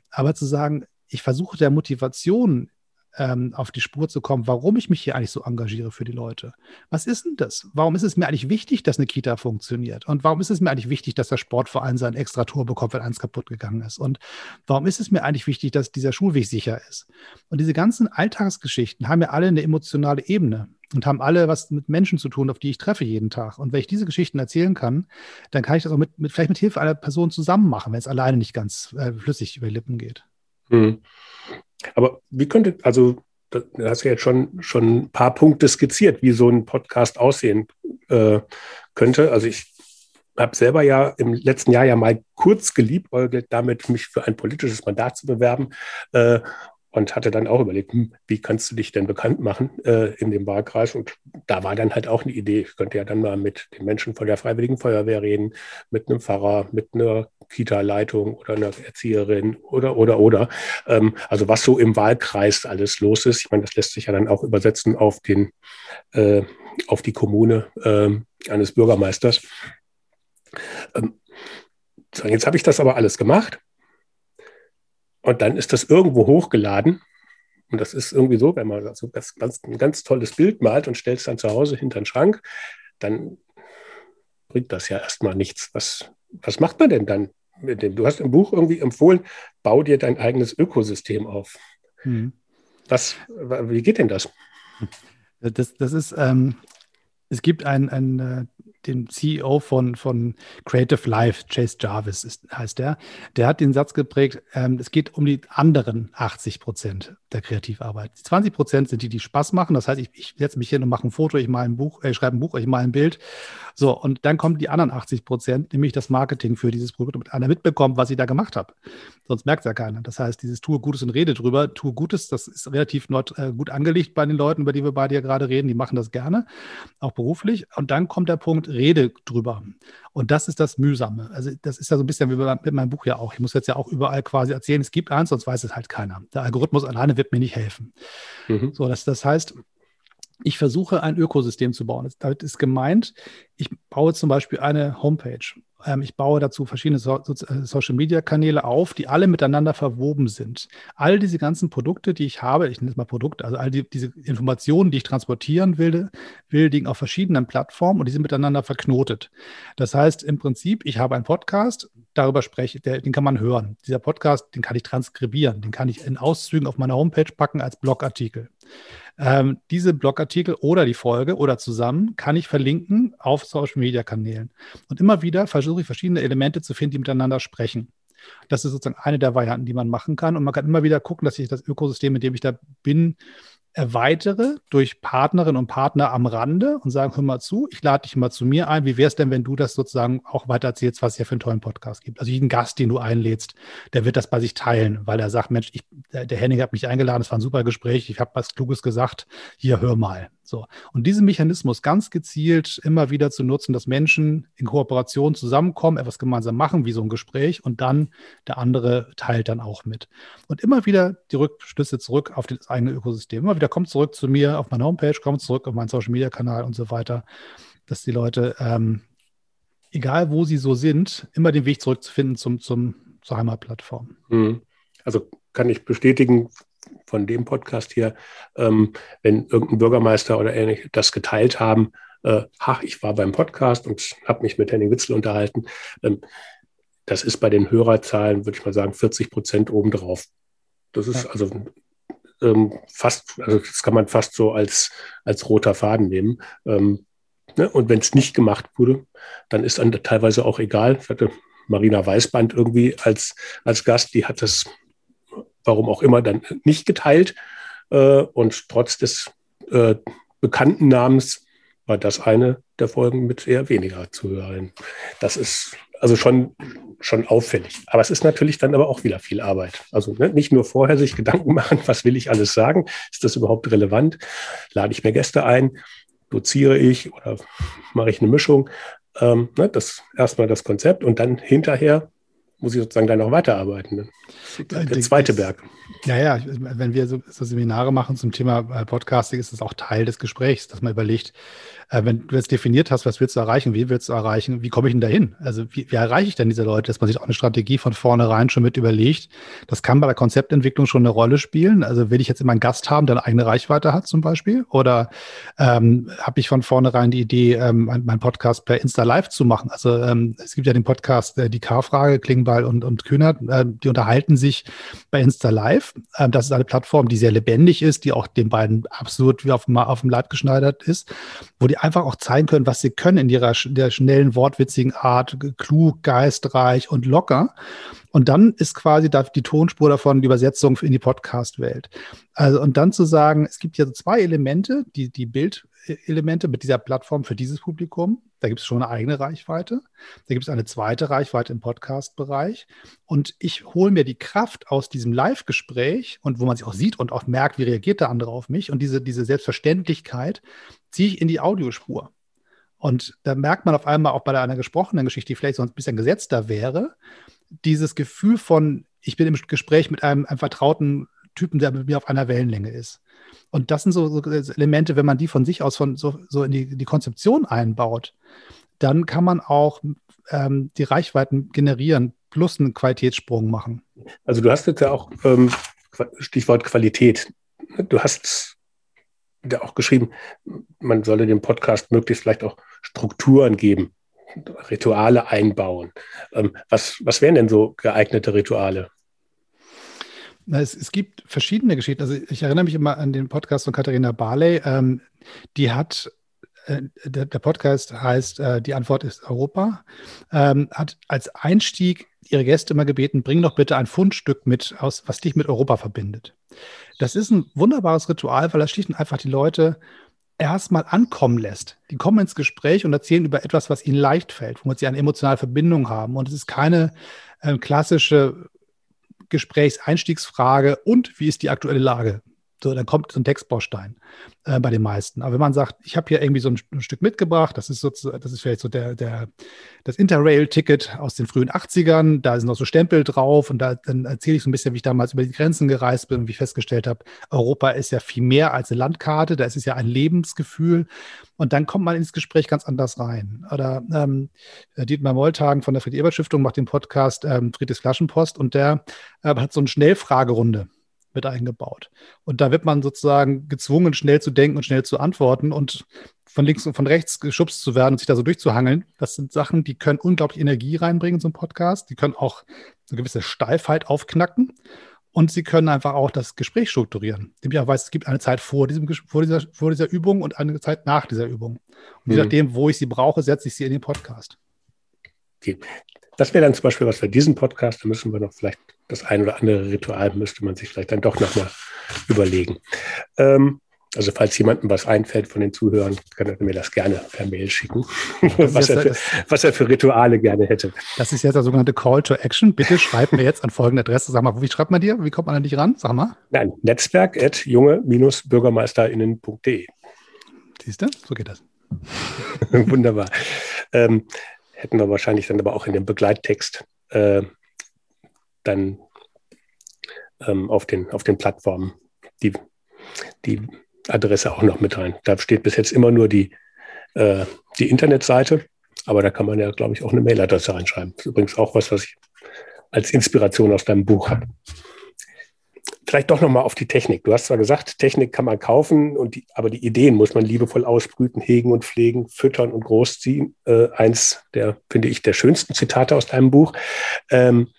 B: Aber zu sagen, ich versuche der Motivation ähm, auf die Spur zu kommen, warum ich mich hier eigentlich so engagiere für die Leute. Was ist denn das? Warum ist es mir eigentlich wichtig, dass eine Kita funktioniert? Und warum ist es mir eigentlich wichtig, dass der Sportverein sein extra Tor bekommt, wenn eins kaputt gegangen ist? Und warum ist es mir eigentlich wichtig, dass dieser Schulweg sicher ist? Und diese ganzen Alltagsgeschichten haben ja alle eine emotionale Ebene und haben alle was mit Menschen zu tun, auf die ich treffe jeden Tag. Und wenn ich diese Geschichten erzählen kann, dann kann ich das auch mit, mit vielleicht mit Hilfe einer Person zusammen machen, wenn es alleine nicht ganz äh, flüssig über die Lippen geht.
A: Hm. Aber wie könnte, also da hast du jetzt schon, schon ein paar Punkte skizziert, wie so ein Podcast aussehen äh, könnte. Also ich habe selber ja im letzten Jahr ja mal kurz geliebäugelt, damit mich für ein politisches Mandat zu bewerben. Äh, und hatte dann auch überlegt, hm, wie kannst du dich denn bekannt machen äh, in dem Wahlkreis? Und da war dann halt auch eine Idee. Ich könnte ja dann mal mit den Menschen von der Freiwilligen Feuerwehr reden, mit einem Pfarrer, mit einer Kita-Leitung oder einer Erzieherin oder, oder, oder. Ähm, also was so im Wahlkreis alles los ist. Ich meine, das lässt sich ja dann auch übersetzen auf den, äh, auf die Kommune äh, eines Bürgermeisters. Ähm, jetzt habe ich das aber alles gemacht und dann ist das irgendwo hochgeladen. Und das ist irgendwie so, wenn man so ganz, ganz, ein ganz tolles Bild malt und stellt es dann zu Hause hinter den Schrank, dann bringt das ja erstmal nichts. Was, was macht man denn dann mit dem? Du hast im Buch irgendwie empfohlen, bau dir dein eigenes Ökosystem auf. Mhm. Was, wie geht denn das?
B: Das, das ist, ähm, es gibt ein, ein äh, den CEO von, von Creative Life, Chase Jarvis ist, heißt der, der hat den Satz geprägt, ähm, es geht um die anderen 80 Prozent der Kreativarbeit. Die 20 Prozent sind die, die Spaß machen. Das heißt, ich, ich setze mich hin und mache ein Foto, ich male ein Buch, äh, ich schreibe ein Buch, ich male ein Bild. So, und dann kommen die anderen 80 Prozent, nämlich das Marketing für dieses Produkt, damit einer mitbekommt, was ich da gemacht habe. Sonst merkt es ja keiner. Das heißt, dieses Tue Gutes und Rede drüber, Tue Gutes, das ist relativ not, äh, gut angelegt bei den Leuten, über die wir beide hier gerade reden. Die machen das gerne, auch beruflich. Und dann kommt der Punkt, Rede drüber. Und das ist das Mühsame. Also das ist ja so ein bisschen wie mit meinem Buch ja auch. Ich muss jetzt ja auch überall quasi erzählen, es gibt eins, sonst weiß es halt keiner. Der Algorithmus alleine wird mir nicht helfen. Mhm. So, das, das heißt, ich versuche ein Ökosystem zu bauen. Damit ist gemeint, ich baue zum Beispiel eine Homepage ähm, ich baue dazu verschiedene äh, Social-Media-Kanäle auf, die alle miteinander verwoben sind. All diese ganzen Produkte, die ich habe, ich nenne es mal Produkte, also all die, diese Informationen, die ich transportieren will, will, liegen auf verschiedenen Plattformen und die sind miteinander verknotet. Das heißt im Prinzip, ich habe einen Podcast, darüber spreche, der, den kann man hören. Dieser Podcast, den kann ich transkribieren, den kann ich in Auszügen auf meiner Homepage packen als Blogartikel. Ähm, diese Blogartikel oder die Folge oder zusammen kann ich verlinken auf Social Media Kanälen. Und immer wieder versuche ich verschiedene Elemente zu finden, die miteinander sprechen. Das ist sozusagen eine der Varianten, die man machen kann. Und man kann immer wieder gucken, dass ich das Ökosystem, in dem ich da bin, erweitere durch Partnerinnen und Partner am Rande und sagen, hör mal zu, ich lade dich mal zu mir ein. Wie wäre es denn, wenn du das sozusagen auch weiter erzählst, was es ja für einen tollen Podcast gibt? Also jeden Gast, den du einlädst, der wird das bei sich teilen, weil er sagt, Mensch, ich, der, Henning hat mich eingeladen, es war ein super Gespräch, ich habe was Kluges gesagt, hier hör mal. So. Und diesen Mechanismus ganz gezielt immer wieder zu nutzen, dass Menschen in Kooperation zusammenkommen, etwas gemeinsam machen, wie so ein Gespräch, und dann der andere teilt dann auch mit. Und immer wieder die Rückschlüsse zurück auf das eigene Ökosystem. Immer wieder kommt zurück zu mir auf meine Homepage, kommt zurück auf meinen Social Media Kanal und so weiter, dass die Leute, ähm, egal wo sie so sind, immer den Weg zurückzufinden zum, zum, zur Heimatplattform.
A: Mhm. Also kann ich bestätigen, von dem Podcast hier, ähm, wenn irgendein Bürgermeister oder ähnlich das geteilt haben, äh, ach, ich war beim Podcast und habe mich mit Henning Witzel unterhalten. Ähm, das ist bei den Hörerzahlen, würde ich mal sagen, 40 Prozent obendrauf. Das ist ja. also ähm, fast, also das kann man fast so als, als roter Faden nehmen. Ähm, ne? Und wenn es nicht gemacht wurde, dann ist dann teilweise auch egal. Ich hatte Marina Weißband irgendwie als, als Gast, die hat das warum auch immer, dann nicht geteilt. Äh, und trotz des äh, bekannten Namens war das eine der Folgen mit eher weniger Zuhörern. Das ist also schon, schon auffällig. Aber es ist natürlich dann aber auch wieder viel Arbeit. Also ne, nicht nur vorher sich Gedanken machen, was will ich alles sagen? Ist das überhaupt relevant? Lade ich mir Gäste ein? Doziere ich oder mache ich eine Mischung? Ähm, ne, das erstmal das Konzept und dann hinterher muss ich sozusagen dann noch weiterarbeiten. Ne? Der, der zweite Berg.
B: Ja, ja, wenn wir so, so, Seminare machen zum Thema äh, Podcasting, ist das auch Teil des Gesprächs, dass man überlegt, äh, wenn du jetzt definiert hast, was willst du erreichen, wie willst du erreichen, wie komme ich denn dahin? Also wie, wie, erreiche ich denn diese Leute, dass man sich auch eine Strategie von vornherein schon mit überlegt? Das kann bei der Konzeptentwicklung schon eine Rolle spielen. Also will ich jetzt immer einen Gast haben, der eine eigene Reichweite hat zum Beispiel? Oder ähm, habe ich von vornherein die Idee, ähm, meinen Podcast per Insta Live zu machen? Also ähm, es gibt ja den Podcast äh, Die K-Frage, Klingbeil und, und Kühner, äh, die unterhalten sich bei Insta Live. Ähm, das ist eine Plattform, die sehr lebendig ist, die auch den beiden absolut wie auf, auf dem Leib geschneidert ist, wo die einfach auch zeigen können, was sie können in ihrer der schnellen, wortwitzigen Art, klug, geistreich und locker. Und dann ist quasi die Tonspur davon die Übersetzung in die Podcast-Welt. Also, und dann zu sagen, es gibt ja zwei Elemente, die, die Bildelemente mit dieser Plattform für dieses Publikum. Da gibt es schon eine eigene Reichweite. Da gibt es eine zweite Reichweite im Podcast-Bereich. Und ich hole mir die Kraft aus diesem Live-Gespräch und wo man sich auch sieht und auch merkt, wie reagiert der andere auf mich. Und diese, diese Selbstverständlichkeit ziehe ich in die Audiospur. Und da merkt man auf einmal auch bei einer gesprochenen Geschichte, die vielleicht sonst ein bisschen gesetzter wäre, dieses Gefühl von, ich bin im Gespräch mit einem, einem vertrauten Typen, der mit mir auf einer Wellenlänge ist. Und das sind so, so Elemente, wenn man die von sich aus von, so, so in die, die Konzeption einbaut, dann kann man auch ähm, die Reichweiten generieren plus einen Qualitätssprung machen.
A: Also du hast jetzt ja auch ähm, Stichwort Qualität. Du hast da auch geschrieben, man solle dem Podcast möglichst vielleicht auch Strukturen geben. Rituale einbauen. Ähm, was, was wären denn so geeignete Rituale?
B: Na, es, es, gibt verschiedene Geschichten. Also ich erinnere mich immer an den Podcast von Katharina Barley. Ähm, die hat, äh, der, Podcast heißt äh, Die Antwort ist Europa, ähm, hat als Einstieg ihre Gäste immer gebeten, bring doch bitte ein Fundstück mit, aus, was dich mit Europa verbindet. Das ist ein wunderbares Ritual, weil da schlicht und einfach die Leute erstmal ankommen lässt. Die kommen ins Gespräch und erzählen über etwas, was ihnen leicht fällt, womit sie eine emotionale Verbindung haben. Und es ist keine äh, klassische Gesprächseinstiegsfrage und wie ist die aktuelle Lage? So, dann kommt so ein Textbaustein äh, bei den meisten. Aber wenn man sagt, ich habe hier irgendwie so ein, ein, Stück mitgebracht, das ist sozusagen, das ist vielleicht so der, der, das Interrail-Ticket aus den frühen 80ern, da sind noch so Stempel drauf und da, dann erzähle ich so ein bisschen, wie ich damals über die Grenzen gereist bin und wie ich festgestellt habe, Europa ist ja viel mehr als eine Landkarte, da ist es ja ein Lebensgefühl. Und dann kommt man ins Gespräch ganz anders rein. Oder ähm, Dietmar Molltagen von der Friedrich-Ebert-Stiftung macht den Podcast ähm, Friedrichs Flaschenpost und der äh, hat so eine Schnellfragerunde mit eingebaut. Und da wird man sozusagen gezwungen, schnell zu denken und schnell zu antworten und von links und von rechts geschubst zu werden und sich da so durchzuhangeln. Das sind Sachen, die können unglaublich Energie reinbringen in so einen Podcast. Die können auch eine gewisse Steifheit aufknacken. Und sie können einfach auch das Gespräch strukturieren. Indem ich auch weiß, es gibt eine Zeit vor, diesem, vor, dieser, vor dieser Übung und eine Zeit nach dieser Übung. Und je mhm. nachdem, wo ich sie brauche, setze ich sie in den Podcast.
A: Okay. Das wäre dann zum Beispiel was für diesen Podcast. Da müssen wir noch vielleicht das ein oder andere Ritual müsste man sich vielleicht dann doch nochmal überlegen. Ähm, also falls jemandem was einfällt von den Zuhörern, kann er mir das gerne per Mail schicken, was er, für, was er, für, Rituale gerne hätte.
B: Das ist jetzt der sogenannte Call to Action. Bitte schreib mir jetzt an folgende Adresse. Sag mal, wie schreibt man dir? Wie kommt man an dich ran? Sag mal.
A: Nein, netzwerk at junge-bürgermeisterinnen.de.
B: Siehst du? So geht das.
A: Wunderbar. Ähm, hätten wir wahrscheinlich dann aber auch in dem Begleittext äh, dann ähm, auf, den, auf den Plattformen die, die Adresse auch noch mit rein. Da steht bis jetzt immer nur die, äh, die Internetseite, aber da kann man ja, glaube ich, auch eine Mailadresse reinschreiben. Das ist übrigens auch was, was ich als Inspiration aus deinem Buch habe. Vielleicht doch nochmal auf die Technik. Du hast zwar gesagt, Technik kann man kaufen, und die, aber die Ideen muss man liebevoll ausbrüten, hegen und pflegen, füttern und großziehen. Äh, eins der, finde ich, der schönsten Zitate aus deinem Buch. Ähm,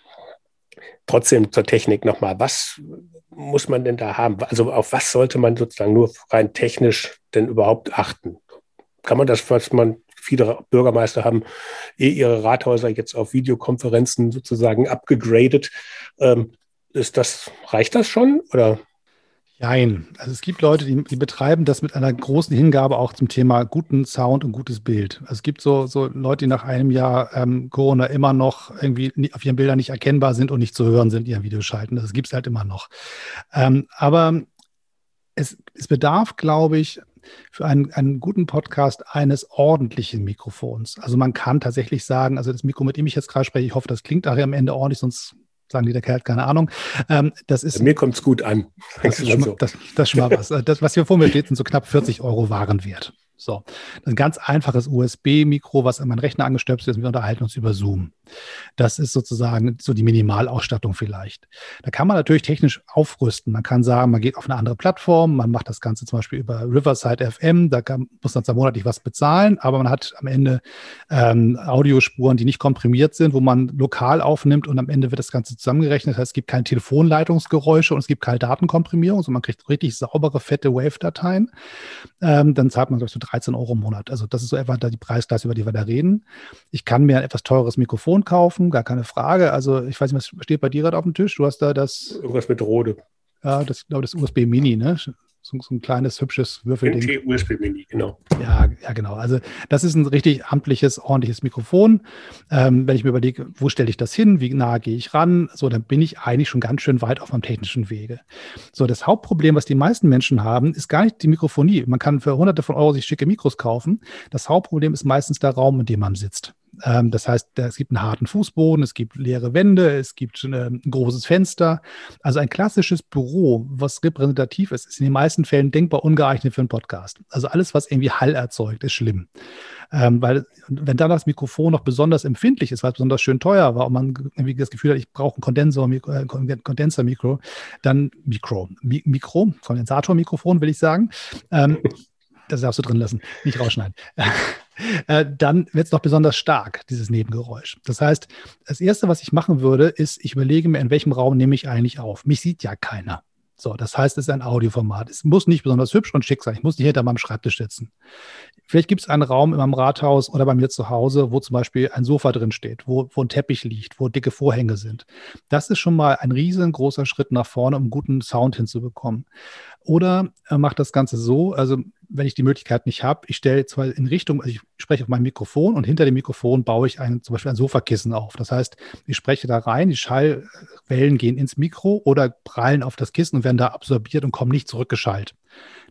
A: trotzdem zur Technik nochmal. Was muss man denn da haben? Also auf was sollte man sozusagen nur rein technisch denn überhaupt achten? Kann man das, was man viele Bürgermeister haben eh ihre Rathäuser jetzt auf Videokonferenzen sozusagen abgegradet. Ähm, ist das, reicht das schon? Oder?
B: Nein, also es gibt Leute, die, die, betreiben das mit einer großen Hingabe auch zum Thema guten Sound und gutes Bild. Also es gibt so, so Leute, die nach einem Jahr ähm, Corona immer noch irgendwie auf ihren Bildern nicht erkennbar sind und nicht zu hören sind, ihren Videos schalten. Das gibt es halt immer noch. Ähm, aber es, es bedarf, glaube ich, für einen, einen guten Podcast eines ordentlichen Mikrofons. Also man kann tatsächlich sagen, also das Mikro, mit dem ich jetzt gerade spreche, ich hoffe, das klingt nachher am Ende ordentlich, sonst sagen die, der Kerl hat keine Ahnung. Ähm, das ist,
A: mir kommt es gut an.
B: Das ist, schon, das, das ist schon mal was. Das, was hier vor mir steht, sind so knapp 40 Euro Warenwert. So, ein ganz einfaches USB-Mikro, was an meinen Rechner angestöpselt ist. Wir unterhalten uns über Zoom. Das ist sozusagen so die Minimalausstattung vielleicht. Da kann man natürlich technisch aufrüsten. Man kann sagen, man geht auf eine andere Plattform, man macht das Ganze zum Beispiel über Riverside FM, da kann, muss man zwar monatlich was bezahlen, aber man hat am Ende ähm, Audiospuren, die nicht komprimiert sind, wo man lokal aufnimmt und am Ende wird das Ganze zusammengerechnet. Das heißt, es gibt keine Telefonleitungsgeräusche und es gibt keine Datenkomprimierung, sondern man kriegt richtig saubere, fette Wave-Dateien. Ähm, dann zahlt man, glaube ich, so 13 Euro im Monat. Also das ist so etwa die Preisklasse, über die wir da reden. Ich kann mir ein etwas teures Mikrofon kaufen, gar keine Frage. Also ich weiß nicht, was steht bei dir gerade auf dem Tisch? Du hast da das.
A: Irgendwas mit Rode.
B: Ja, das glaube das USB Mini, ne? So, so, ein kleines, hübsches Würfelding.
A: USB Mini, genau.
B: Ja, ja, genau. Also das ist ein richtig amtliches, ordentliches Mikrofon. Ähm, wenn ich mir überlege, wo stelle ich das hin, wie nah gehe ich ran, so, dann bin ich eigentlich schon ganz schön weit auf meinem technischen Wege. So, das Hauptproblem, was die meisten Menschen haben, ist gar nicht die Mikrofonie. Man kann für hunderte von Euro sich schicke Mikros kaufen. Das Hauptproblem ist meistens der Raum, in dem man sitzt. Ähm, das heißt, es gibt einen harten Fußboden, es gibt leere Wände, es gibt ein großes Fenster. Also ein klassisches Büro, was repräsentativ ist, ist in den meisten Fällen denkbar ungeeignet für einen Podcast. Also alles, was irgendwie Hall erzeugt, ist schlimm. Ähm, weil wenn dann das Mikrofon noch besonders empfindlich ist, weil es besonders schön teuer war und man irgendwie das Gefühl hat, ich brauche ein Kondensor, äh, Kondensermikro, dann Mikro, Mi Mikro, Kondensatormikrofon will ich sagen. Ähm, das darfst du drin lassen, nicht rausschneiden. Äh, dann wird es noch besonders stark, dieses Nebengeräusch. Das heißt, das Erste, was ich machen würde, ist, ich überlege mir, in welchem Raum nehme ich eigentlich auf. Mich sieht ja keiner. So, das heißt, es ist ein Audioformat. Es muss nicht besonders hübsch und schick sein. Ich muss nicht hinter meinem Schreibtisch sitzen. Vielleicht gibt es einen Raum in meinem Rathaus oder bei mir zu Hause, wo zum Beispiel ein Sofa drin steht, wo, wo ein Teppich liegt, wo dicke Vorhänge sind. Das ist schon mal ein riesengroßer Schritt nach vorne, um guten Sound hinzubekommen. Oder er macht das Ganze so, also wenn ich die Möglichkeit nicht habe, ich stelle zwar in Richtung, also ich spreche auf mein Mikrofon und hinter dem Mikrofon baue ich ein, zum Beispiel ein Sofakissen auf. Das heißt, ich spreche da rein, die Schallwellen gehen ins Mikro oder prallen auf das Kissen und werden da absorbiert und kommen nicht zurückgeschallt.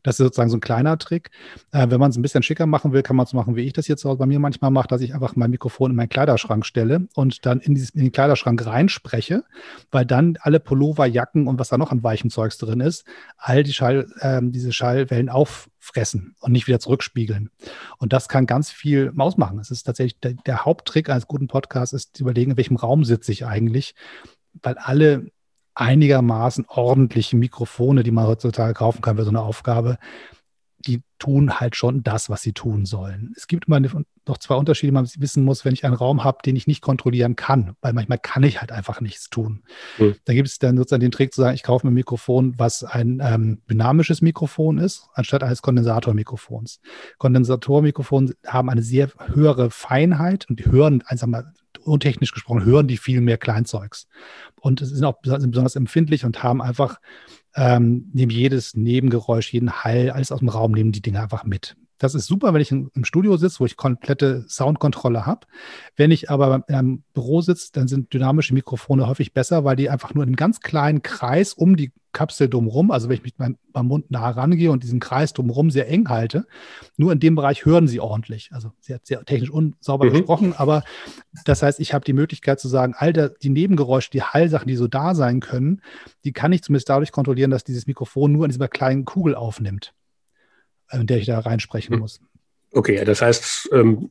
B: Das ist sozusagen so ein kleiner Trick. Äh, wenn man es ein bisschen schicker machen will, kann man es machen, wie ich das jetzt bei mir manchmal mache, dass ich einfach mein Mikrofon in meinen Kleiderschrank stelle und dann in, dieses, in den Kleiderschrank reinspreche, weil dann alle Pullover, Jacken und was da noch an weichem Zeugs drin ist, all die Schall, äh, diese Schallwellen auffressen und nicht wieder zurückspiegeln. Und das kann ganz viel ausmachen. Es ist tatsächlich der, der Haupttrick eines guten Podcasts, ist zu überlegen, in welchem Raum sitze ich eigentlich, weil alle einigermaßen ordentliche Mikrofone, die man heutzutage kaufen kann für so eine Aufgabe, die tun halt schon das, was sie tun sollen. Es gibt immer noch zwei Unterschiede, die man wissen muss, wenn ich einen Raum habe, den ich nicht kontrollieren kann, weil manchmal kann ich halt einfach nichts tun. Mhm. Da gibt es dann sozusagen den Trick zu sagen, ich kaufe mir ein Mikrofon, was ein ähm, dynamisches Mikrofon ist, anstatt eines Kondensatormikrofons. Kondensatormikrofone haben eine sehr höhere Feinheit und die hören einfach mal untechnisch gesprochen, hören die viel mehr Kleinzeugs. Und sind auch sind besonders empfindlich und haben einfach, ähm, nehmen jedes Nebengeräusch, jeden Hall, alles aus dem Raum, nehmen die Dinge einfach mit. Das ist super, wenn ich im Studio sitze, wo ich komplette Soundkontrolle habe. Wenn ich aber einem Büro sitze, dann sind dynamische Mikrofone häufig besser, weil die einfach nur in einem ganz kleinen Kreis um die Kapsel drumherum, also wenn ich mit meinem, meinem Mund nah rangehe und diesen Kreis drumherum sehr eng halte, nur in dem Bereich hören sie ordentlich. Also sehr, sehr technisch unsauber mhm. gesprochen, aber das heißt, ich habe die Möglichkeit zu sagen, all der, die Nebengeräusche, die Hallsachen, die so da sein können, die kann ich zumindest dadurch kontrollieren, dass dieses Mikrofon nur in dieser kleinen Kugel aufnimmt. Äh, in der ich da reinsprechen hm. muss.
A: Okay, das heißt, ähm,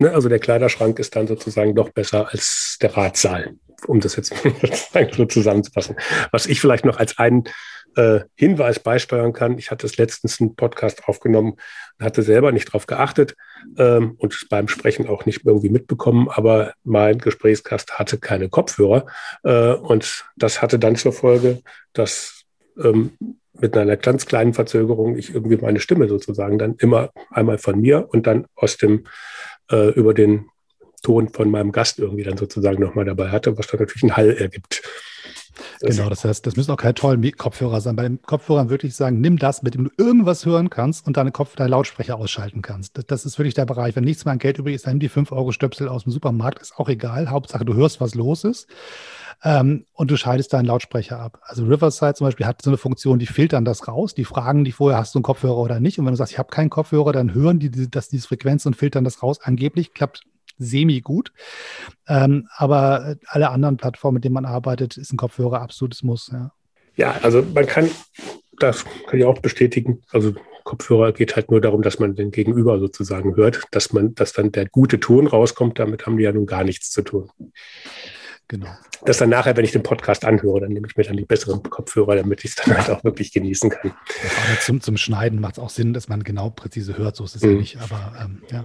A: ne, also der Kleiderschrank ist dann sozusagen doch besser als der Ratsaal, um das jetzt so zusammenzufassen. Was ich vielleicht noch als einen äh, Hinweis beisteuern kann, ich hatte es letztens einen Podcast aufgenommen und hatte selber nicht darauf geachtet ähm, und beim Sprechen auch nicht irgendwie mitbekommen, aber mein Gesprächskast hatte keine Kopfhörer äh, und das hatte dann zur Folge, dass ähm, mit einer ganz kleinen Verzögerung ich irgendwie meine Stimme sozusagen dann immer einmal von mir und dann aus dem, äh, über den Ton von meinem Gast irgendwie dann sozusagen nochmal dabei hatte, was dann natürlich einen Hall ergibt.
B: Genau, das heißt, das müssen auch keine tollen Kopfhörer sein. Bei den Kopfhörern wirklich sagen, nimm das, mit dem du irgendwas hören kannst und deine Kopf, deine Lautsprecher ausschalten kannst. Das, das, ist wirklich der Bereich. Wenn nichts mehr an Geld übrig ist, dann nimm die 5 Euro Stöpsel aus dem Supermarkt, ist auch egal. Hauptsache, du hörst, was los ist. Ähm, und du schaltest deinen Lautsprecher ab. Also Riverside zum Beispiel hat so eine Funktion, die filtern das raus. Die fragen dich vorher, hast du einen Kopfhörer oder nicht? Und wenn du sagst, ich habe keinen Kopfhörer, dann hören die, dass diese Frequenz und filtern das raus. Angeblich klappt semi gut. Ähm, aber alle anderen Plattformen, mit denen man arbeitet, ist ein Kopfhörer absolutes Muss. Ja,
A: ja also man kann, das kann ich auch bestätigen. Also Kopfhörer geht halt nur darum, dass man den Gegenüber sozusagen hört, dass man, dass dann der gute Ton rauskommt. Damit haben die ja nun gar nichts zu tun. Genau. Das dann nachher, wenn ich den Podcast anhöre, dann nehme ich mir dann die besseren Kopfhörer, damit ich es dann halt auch wirklich genießen kann.
B: Ja, zum, zum Schneiden macht es auch Sinn, dass man genau präzise hört, so ist es mhm. ja nicht. Aber ähm, ja.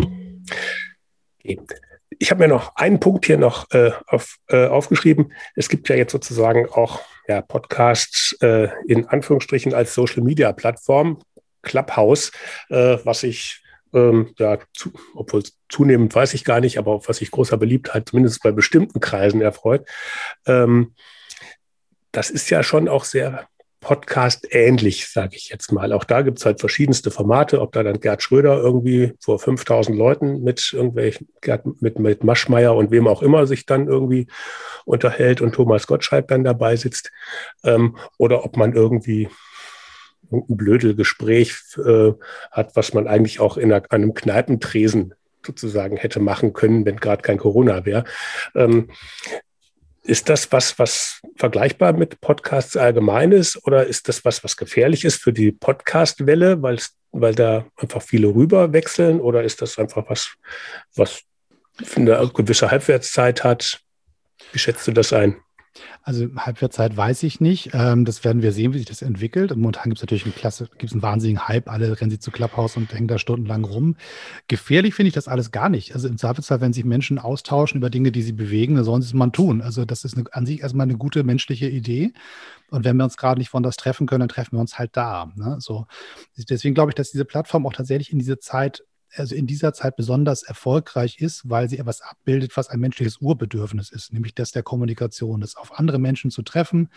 A: Ich habe mir noch einen Punkt hier noch äh, auf, äh, aufgeschrieben. Es gibt ja jetzt sozusagen auch ja, Podcasts äh, in Anführungsstrichen als Social Media Plattform, Clubhouse, äh, was ich ähm, ja, zu, obwohl zunehmend weiß ich gar nicht, aber was sich großer Beliebtheit zumindest bei bestimmten Kreisen erfreut. Ähm, das ist ja schon auch sehr Podcast ähnlich, sage ich jetzt mal. Auch da gibt es halt verschiedenste Formate, ob da dann Gerd Schröder irgendwie vor 5000 Leuten mit irgendwelchen, mit, mit Maschmeyer und wem auch immer sich dann irgendwie unterhält und Thomas Gottschalk dann dabei sitzt. Ähm, oder ob man irgendwie ein Blödelgespräch äh, hat, was man eigentlich auch in einer, einem Kneipentresen sozusagen hätte machen können, wenn gerade kein Corona wäre. Ähm, ist das was, was vergleichbar mit Podcasts allgemein ist oder ist das was, was gefährlich ist für die Podcast-Welle, weil da einfach viele rüber wechseln oder ist das einfach was, was eine gewisse Halbwertszeit hat? Wie schätzt du das ein?
B: Also Halbwertszeit weiß ich nicht. Ähm, das werden wir sehen, wie sich das entwickelt. Und momentan gibt es natürlich einen Klasse, gibt es einen wahnsinnigen Hype. Alle rennen sie zu Clubhouse und hängen da stundenlang rum. Gefährlich finde ich das alles gar nicht. Also im Zweifelsfall, wenn sich Menschen austauschen über Dinge, die sie bewegen, dann sollen sie es mal tun. Also das ist eine, an sich erstmal eine gute menschliche Idee. Und wenn wir uns gerade nicht von das treffen können, dann treffen wir uns halt da. Ne? So. Deswegen glaube ich, dass diese Plattform auch tatsächlich in diese Zeit also in dieser Zeit besonders erfolgreich ist, weil sie etwas abbildet, was ein menschliches Urbedürfnis ist, nämlich das der Kommunikation, das auf andere Menschen zu treffen,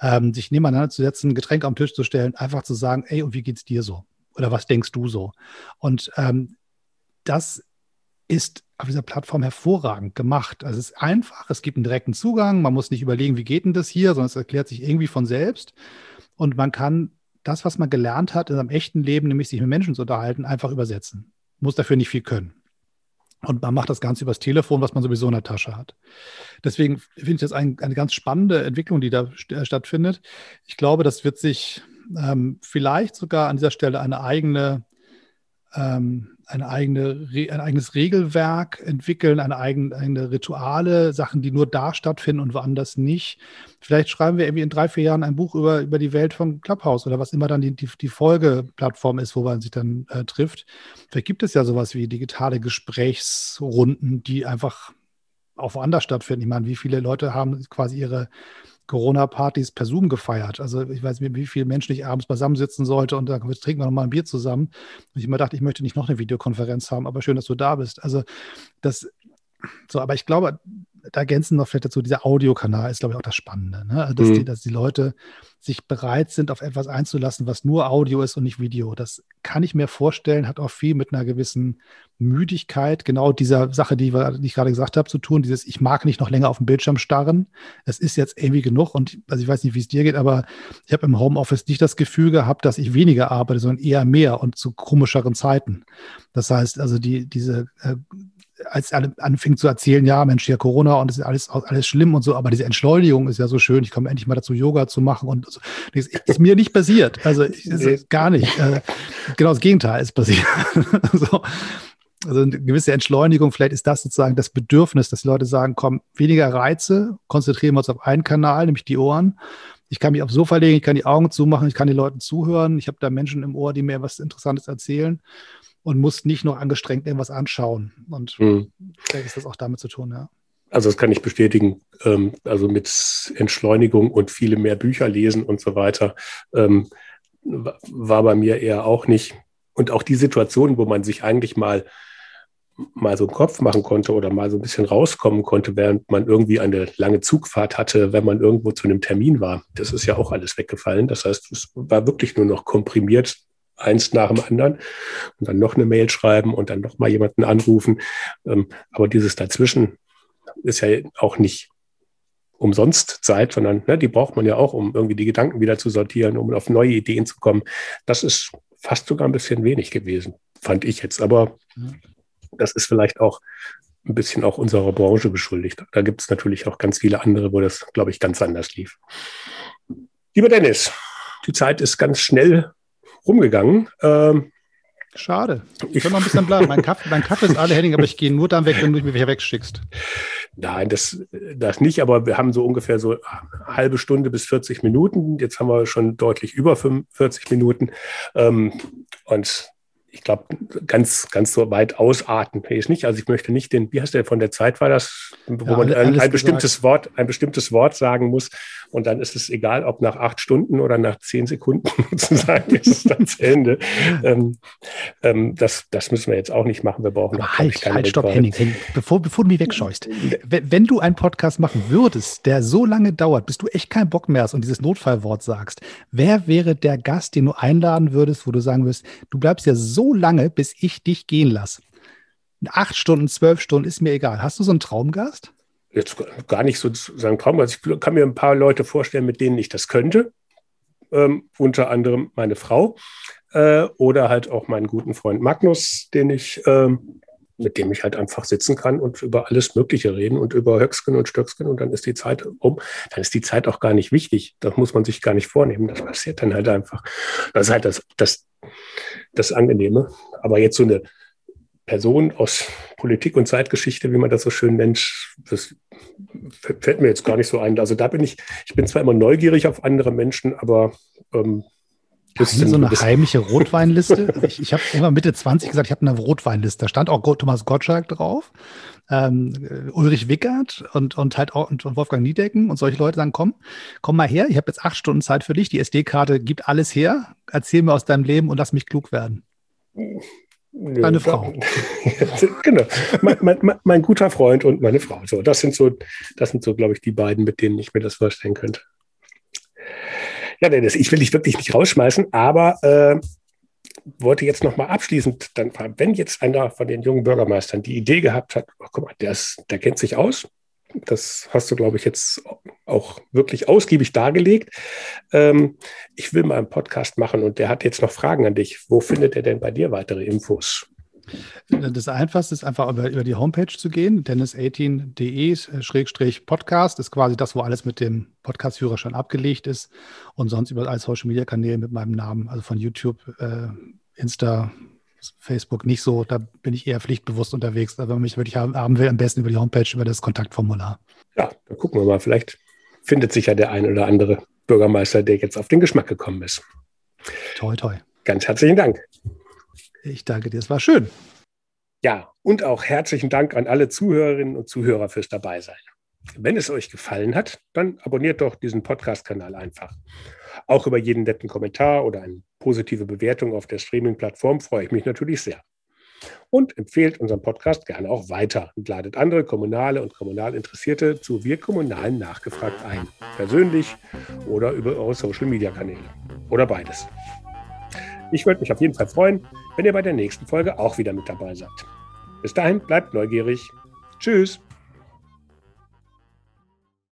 B: ähm, sich nebeneinander zu setzen, ein Getränk am Tisch zu stellen, einfach zu sagen, ey, und wie geht's dir so? Oder was denkst du so? Und ähm, das ist auf dieser Plattform hervorragend gemacht. Also es ist einfach, es gibt einen direkten Zugang, man muss nicht überlegen, wie geht denn das hier, sondern es erklärt sich irgendwie von selbst. Und man kann das, was man gelernt hat in seinem echten Leben, nämlich sich mit Menschen zu unterhalten, einfach übersetzen muss dafür nicht viel können. Und man macht das Ganze übers Telefon, was man sowieso in der Tasche hat. Deswegen finde ich das ein, eine ganz spannende Entwicklung, die da st äh, stattfindet. Ich glaube, das wird sich ähm, vielleicht sogar an dieser Stelle eine eigene ähm, eine eigene, ein eigenes Regelwerk entwickeln, eine eigene, eigene Rituale, Sachen, die nur da stattfinden und woanders nicht. Vielleicht schreiben wir irgendwie in drei, vier Jahren ein Buch über, über die Welt von Clubhouse oder was immer dann die, die, die Folgeplattform ist, wo man sich dann äh, trifft. Vielleicht gibt es ja sowas wie digitale Gesprächsrunden, die einfach auch woanders stattfinden. Ich meine, wie viele Leute haben quasi ihre Corona-Partys per Zoom gefeiert. Also ich weiß nicht, wie viele Menschen ich abends beisammen sitzen sollte und dann trinken wir nochmal ein Bier zusammen. Und ich immer dachte, ich möchte nicht noch eine Videokonferenz haben, aber schön, dass du da bist. Also das, so, aber ich glaube, da ergänzen noch vielleicht dazu, dieser Audiokanal ist, glaube ich, auch das Spannende, ne? Also, dass, mhm. die, dass die Leute sich bereit sind, auf etwas einzulassen, was nur Audio ist und nicht Video. Das kann ich mir vorstellen, hat auch viel mit einer gewissen Müdigkeit, genau dieser Sache, die, die ich gerade gesagt habe, zu tun. Dieses, ich mag nicht noch länger auf dem Bildschirm starren. Es ist jetzt irgendwie genug und also ich weiß nicht, wie es dir geht, aber ich habe im Homeoffice nicht das Gefühl gehabt, dass ich weniger arbeite, sondern eher mehr und zu komischeren Zeiten. Das heißt, also die, diese äh, als alle anfing zu erzählen, ja, Mensch, hier Corona und es ist alles, alles schlimm und so, aber diese Entschleunigung ist ja so schön, ich komme endlich mal dazu, Yoga zu machen und so. Das ist mir nicht passiert. Also ist gar nicht. Äh, genau das Gegenteil ist passiert. so. Also eine gewisse Entschleunigung, vielleicht ist das sozusagen das Bedürfnis, dass die Leute sagen, komm, weniger Reize, konzentrieren wir uns auf einen Kanal, nämlich die Ohren. Ich kann mich aufs Sofa legen, ich kann die Augen zumachen, ich kann den Leuten zuhören, ich habe da Menschen im Ohr, die mir was Interessantes erzählen und musst nicht noch angestrengt irgendwas anschauen. Und mhm. vielleicht ist das auch damit zu tun, ja.
A: Also das kann ich bestätigen. Ähm, also mit Entschleunigung und viele mehr Bücher lesen und so weiter ähm, war bei mir eher auch nicht. Und auch die Situation, wo man sich eigentlich mal mal so einen Kopf machen konnte oder mal so ein bisschen rauskommen konnte, während man irgendwie eine lange Zugfahrt hatte, wenn man irgendwo zu einem Termin war. Das ist ja auch alles weggefallen. Das heißt, es war wirklich nur noch komprimiert, eins nach dem anderen und dann noch eine Mail schreiben und dann noch mal jemanden anrufen. Ähm, aber dieses dazwischen ist ja auch nicht umsonst Zeit, sondern ne, die braucht man ja auch, um irgendwie die Gedanken wieder zu sortieren, um auf neue Ideen zu kommen. Das ist fast sogar ein bisschen wenig gewesen, fand ich jetzt. Aber das ist vielleicht auch ein bisschen auch unserer Branche beschuldigt. Da gibt es natürlich auch ganz viele andere, wo das, glaube ich, ganz anders lief. Lieber Dennis, die Zeit ist ganz schnell rumgegangen. Ähm,
B: Schade. Ich kann noch ein bisschen bleiben. Mein Kaffee, mein Kaffee ist alle Henning, aber ich gehe nur dann weg, wenn du mich wegschickst.
A: Nein, das, das nicht, aber wir haben so ungefähr so eine halbe Stunde bis 40 Minuten. Jetzt haben wir schon deutlich über 45 Minuten. Ähm, und ich glaube, ganz, ganz so weit ausarten will ich nicht. Also ich möchte nicht den, wie heißt der von der Zeit war das, wo ja, man ein, ein bestimmtes Wort, ein bestimmtes Wort sagen muss und dann ist es egal, ob nach acht Stunden oder nach zehn Sekunden sozusagen ist es dann zu Ende. ähm, ähm, das, das müssen wir jetzt auch nicht machen. Wir brauchen
B: Aber halt, halt, stopp, Henning, Henning, bevor, bevor du mich wegscheust. Wenn du einen Podcast machen würdest, der so lange dauert, bis du echt keinen Bock mehr hast und dieses Notfallwort sagst, wer wäre der Gast, den du einladen würdest, wo du sagen würdest, du bleibst ja so so lange, bis ich dich gehen lasse. Acht Stunden, zwölf Stunden ist mir egal. Hast du so einen Traumgast?
A: Jetzt gar nicht so sagen Traumgast. Ich kann mir ein paar Leute vorstellen, mit denen ich das könnte. Ähm, unter anderem meine Frau äh, oder halt auch meinen guten Freund Magnus, den ich, ähm, mit dem ich halt einfach sitzen kann und über alles Mögliche reden und über Höcksken und Stöcksken und dann ist die Zeit um. Dann ist die Zeit auch gar nicht wichtig. Das muss man sich gar nicht vornehmen. Das passiert dann halt einfach. Das ist halt das, das das Angenehme. Aber jetzt so eine Person aus Politik und Zeitgeschichte, wie man das so schön nennt, das fällt mir jetzt gar nicht so ein. Also da bin ich, ich bin zwar immer neugierig auf andere Menschen, aber ähm,
B: das ist so eine heimliche Rotweinliste. ich ich habe immer Mitte 20 gesagt, ich habe eine Rotweinliste. Da stand auch Thomas Gottschalk drauf, ähm, Ulrich Wickert und, und halt auch und Wolfgang Niedecken und solche Leute sagen, komm, komm mal her, ich habe jetzt acht Stunden Zeit für dich. Die SD-Karte gibt alles her. Erzähl mir aus deinem Leben und lass mich klug werden. Meine Frau.
A: genau. Mein, mein, mein, guter Freund und meine Frau. So, das sind so, das sind so, glaube ich, die beiden, mit denen ich mir das vorstellen könnte. Ja, Dennis, ich will dich wirklich nicht rausschmeißen, aber äh, wollte jetzt nochmal abschließend dann wenn jetzt einer von den jungen Bürgermeistern die Idee gehabt hat, oh, guck mal, der, ist, der kennt sich aus, das hast du, glaube ich, jetzt auch wirklich ausgiebig dargelegt. Ähm, ich will mal einen Podcast machen und der hat jetzt noch Fragen an dich. Wo findet er denn bei dir weitere Infos?
B: Das Einfachste ist einfach über, über die Homepage zu gehen. dennis18.de-podcast ist quasi das, wo alles mit dem Podcast-Führer schon abgelegt ist. Und sonst über alle Social-Media-Kanäle mit meinem Namen, also von YouTube, äh, Insta, Facebook nicht so. Da bin ich eher pflichtbewusst unterwegs. Aber wenn man mich wirklich haben will, am besten über die Homepage, über das Kontaktformular.
A: Ja, dann gucken wir mal. Vielleicht findet sich ja der ein oder andere Bürgermeister, der jetzt auf den Geschmack gekommen ist.
B: Toi, toi.
A: Ganz herzlichen Dank.
B: Ich danke dir, es war schön.
A: Ja, und auch herzlichen Dank an alle Zuhörerinnen und Zuhörer fürs Dabeisein. Wenn es euch gefallen hat, dann abonniert doch diesen Podcast-Kanal einfach. Auch über jeden netten Kommentar oder eine positive Bewertung auf der Streaming-Plattform freue ich mich natürlich sehr. Und empfehlt unseren Podcast gerne auch weiter und ladet andere Kommunale und kommunal Interessierte zu Wir Kommunalen nachgefragt ein. Persönlich oder über eure Social-Media-Kanäle. Oder beides. Ich würde mich auf jeden Fall freuen, wenn ihr bei der nächsten Folge auch wieder mit dabei seid. Bis dahin, bleibt neugierig. Tschüss.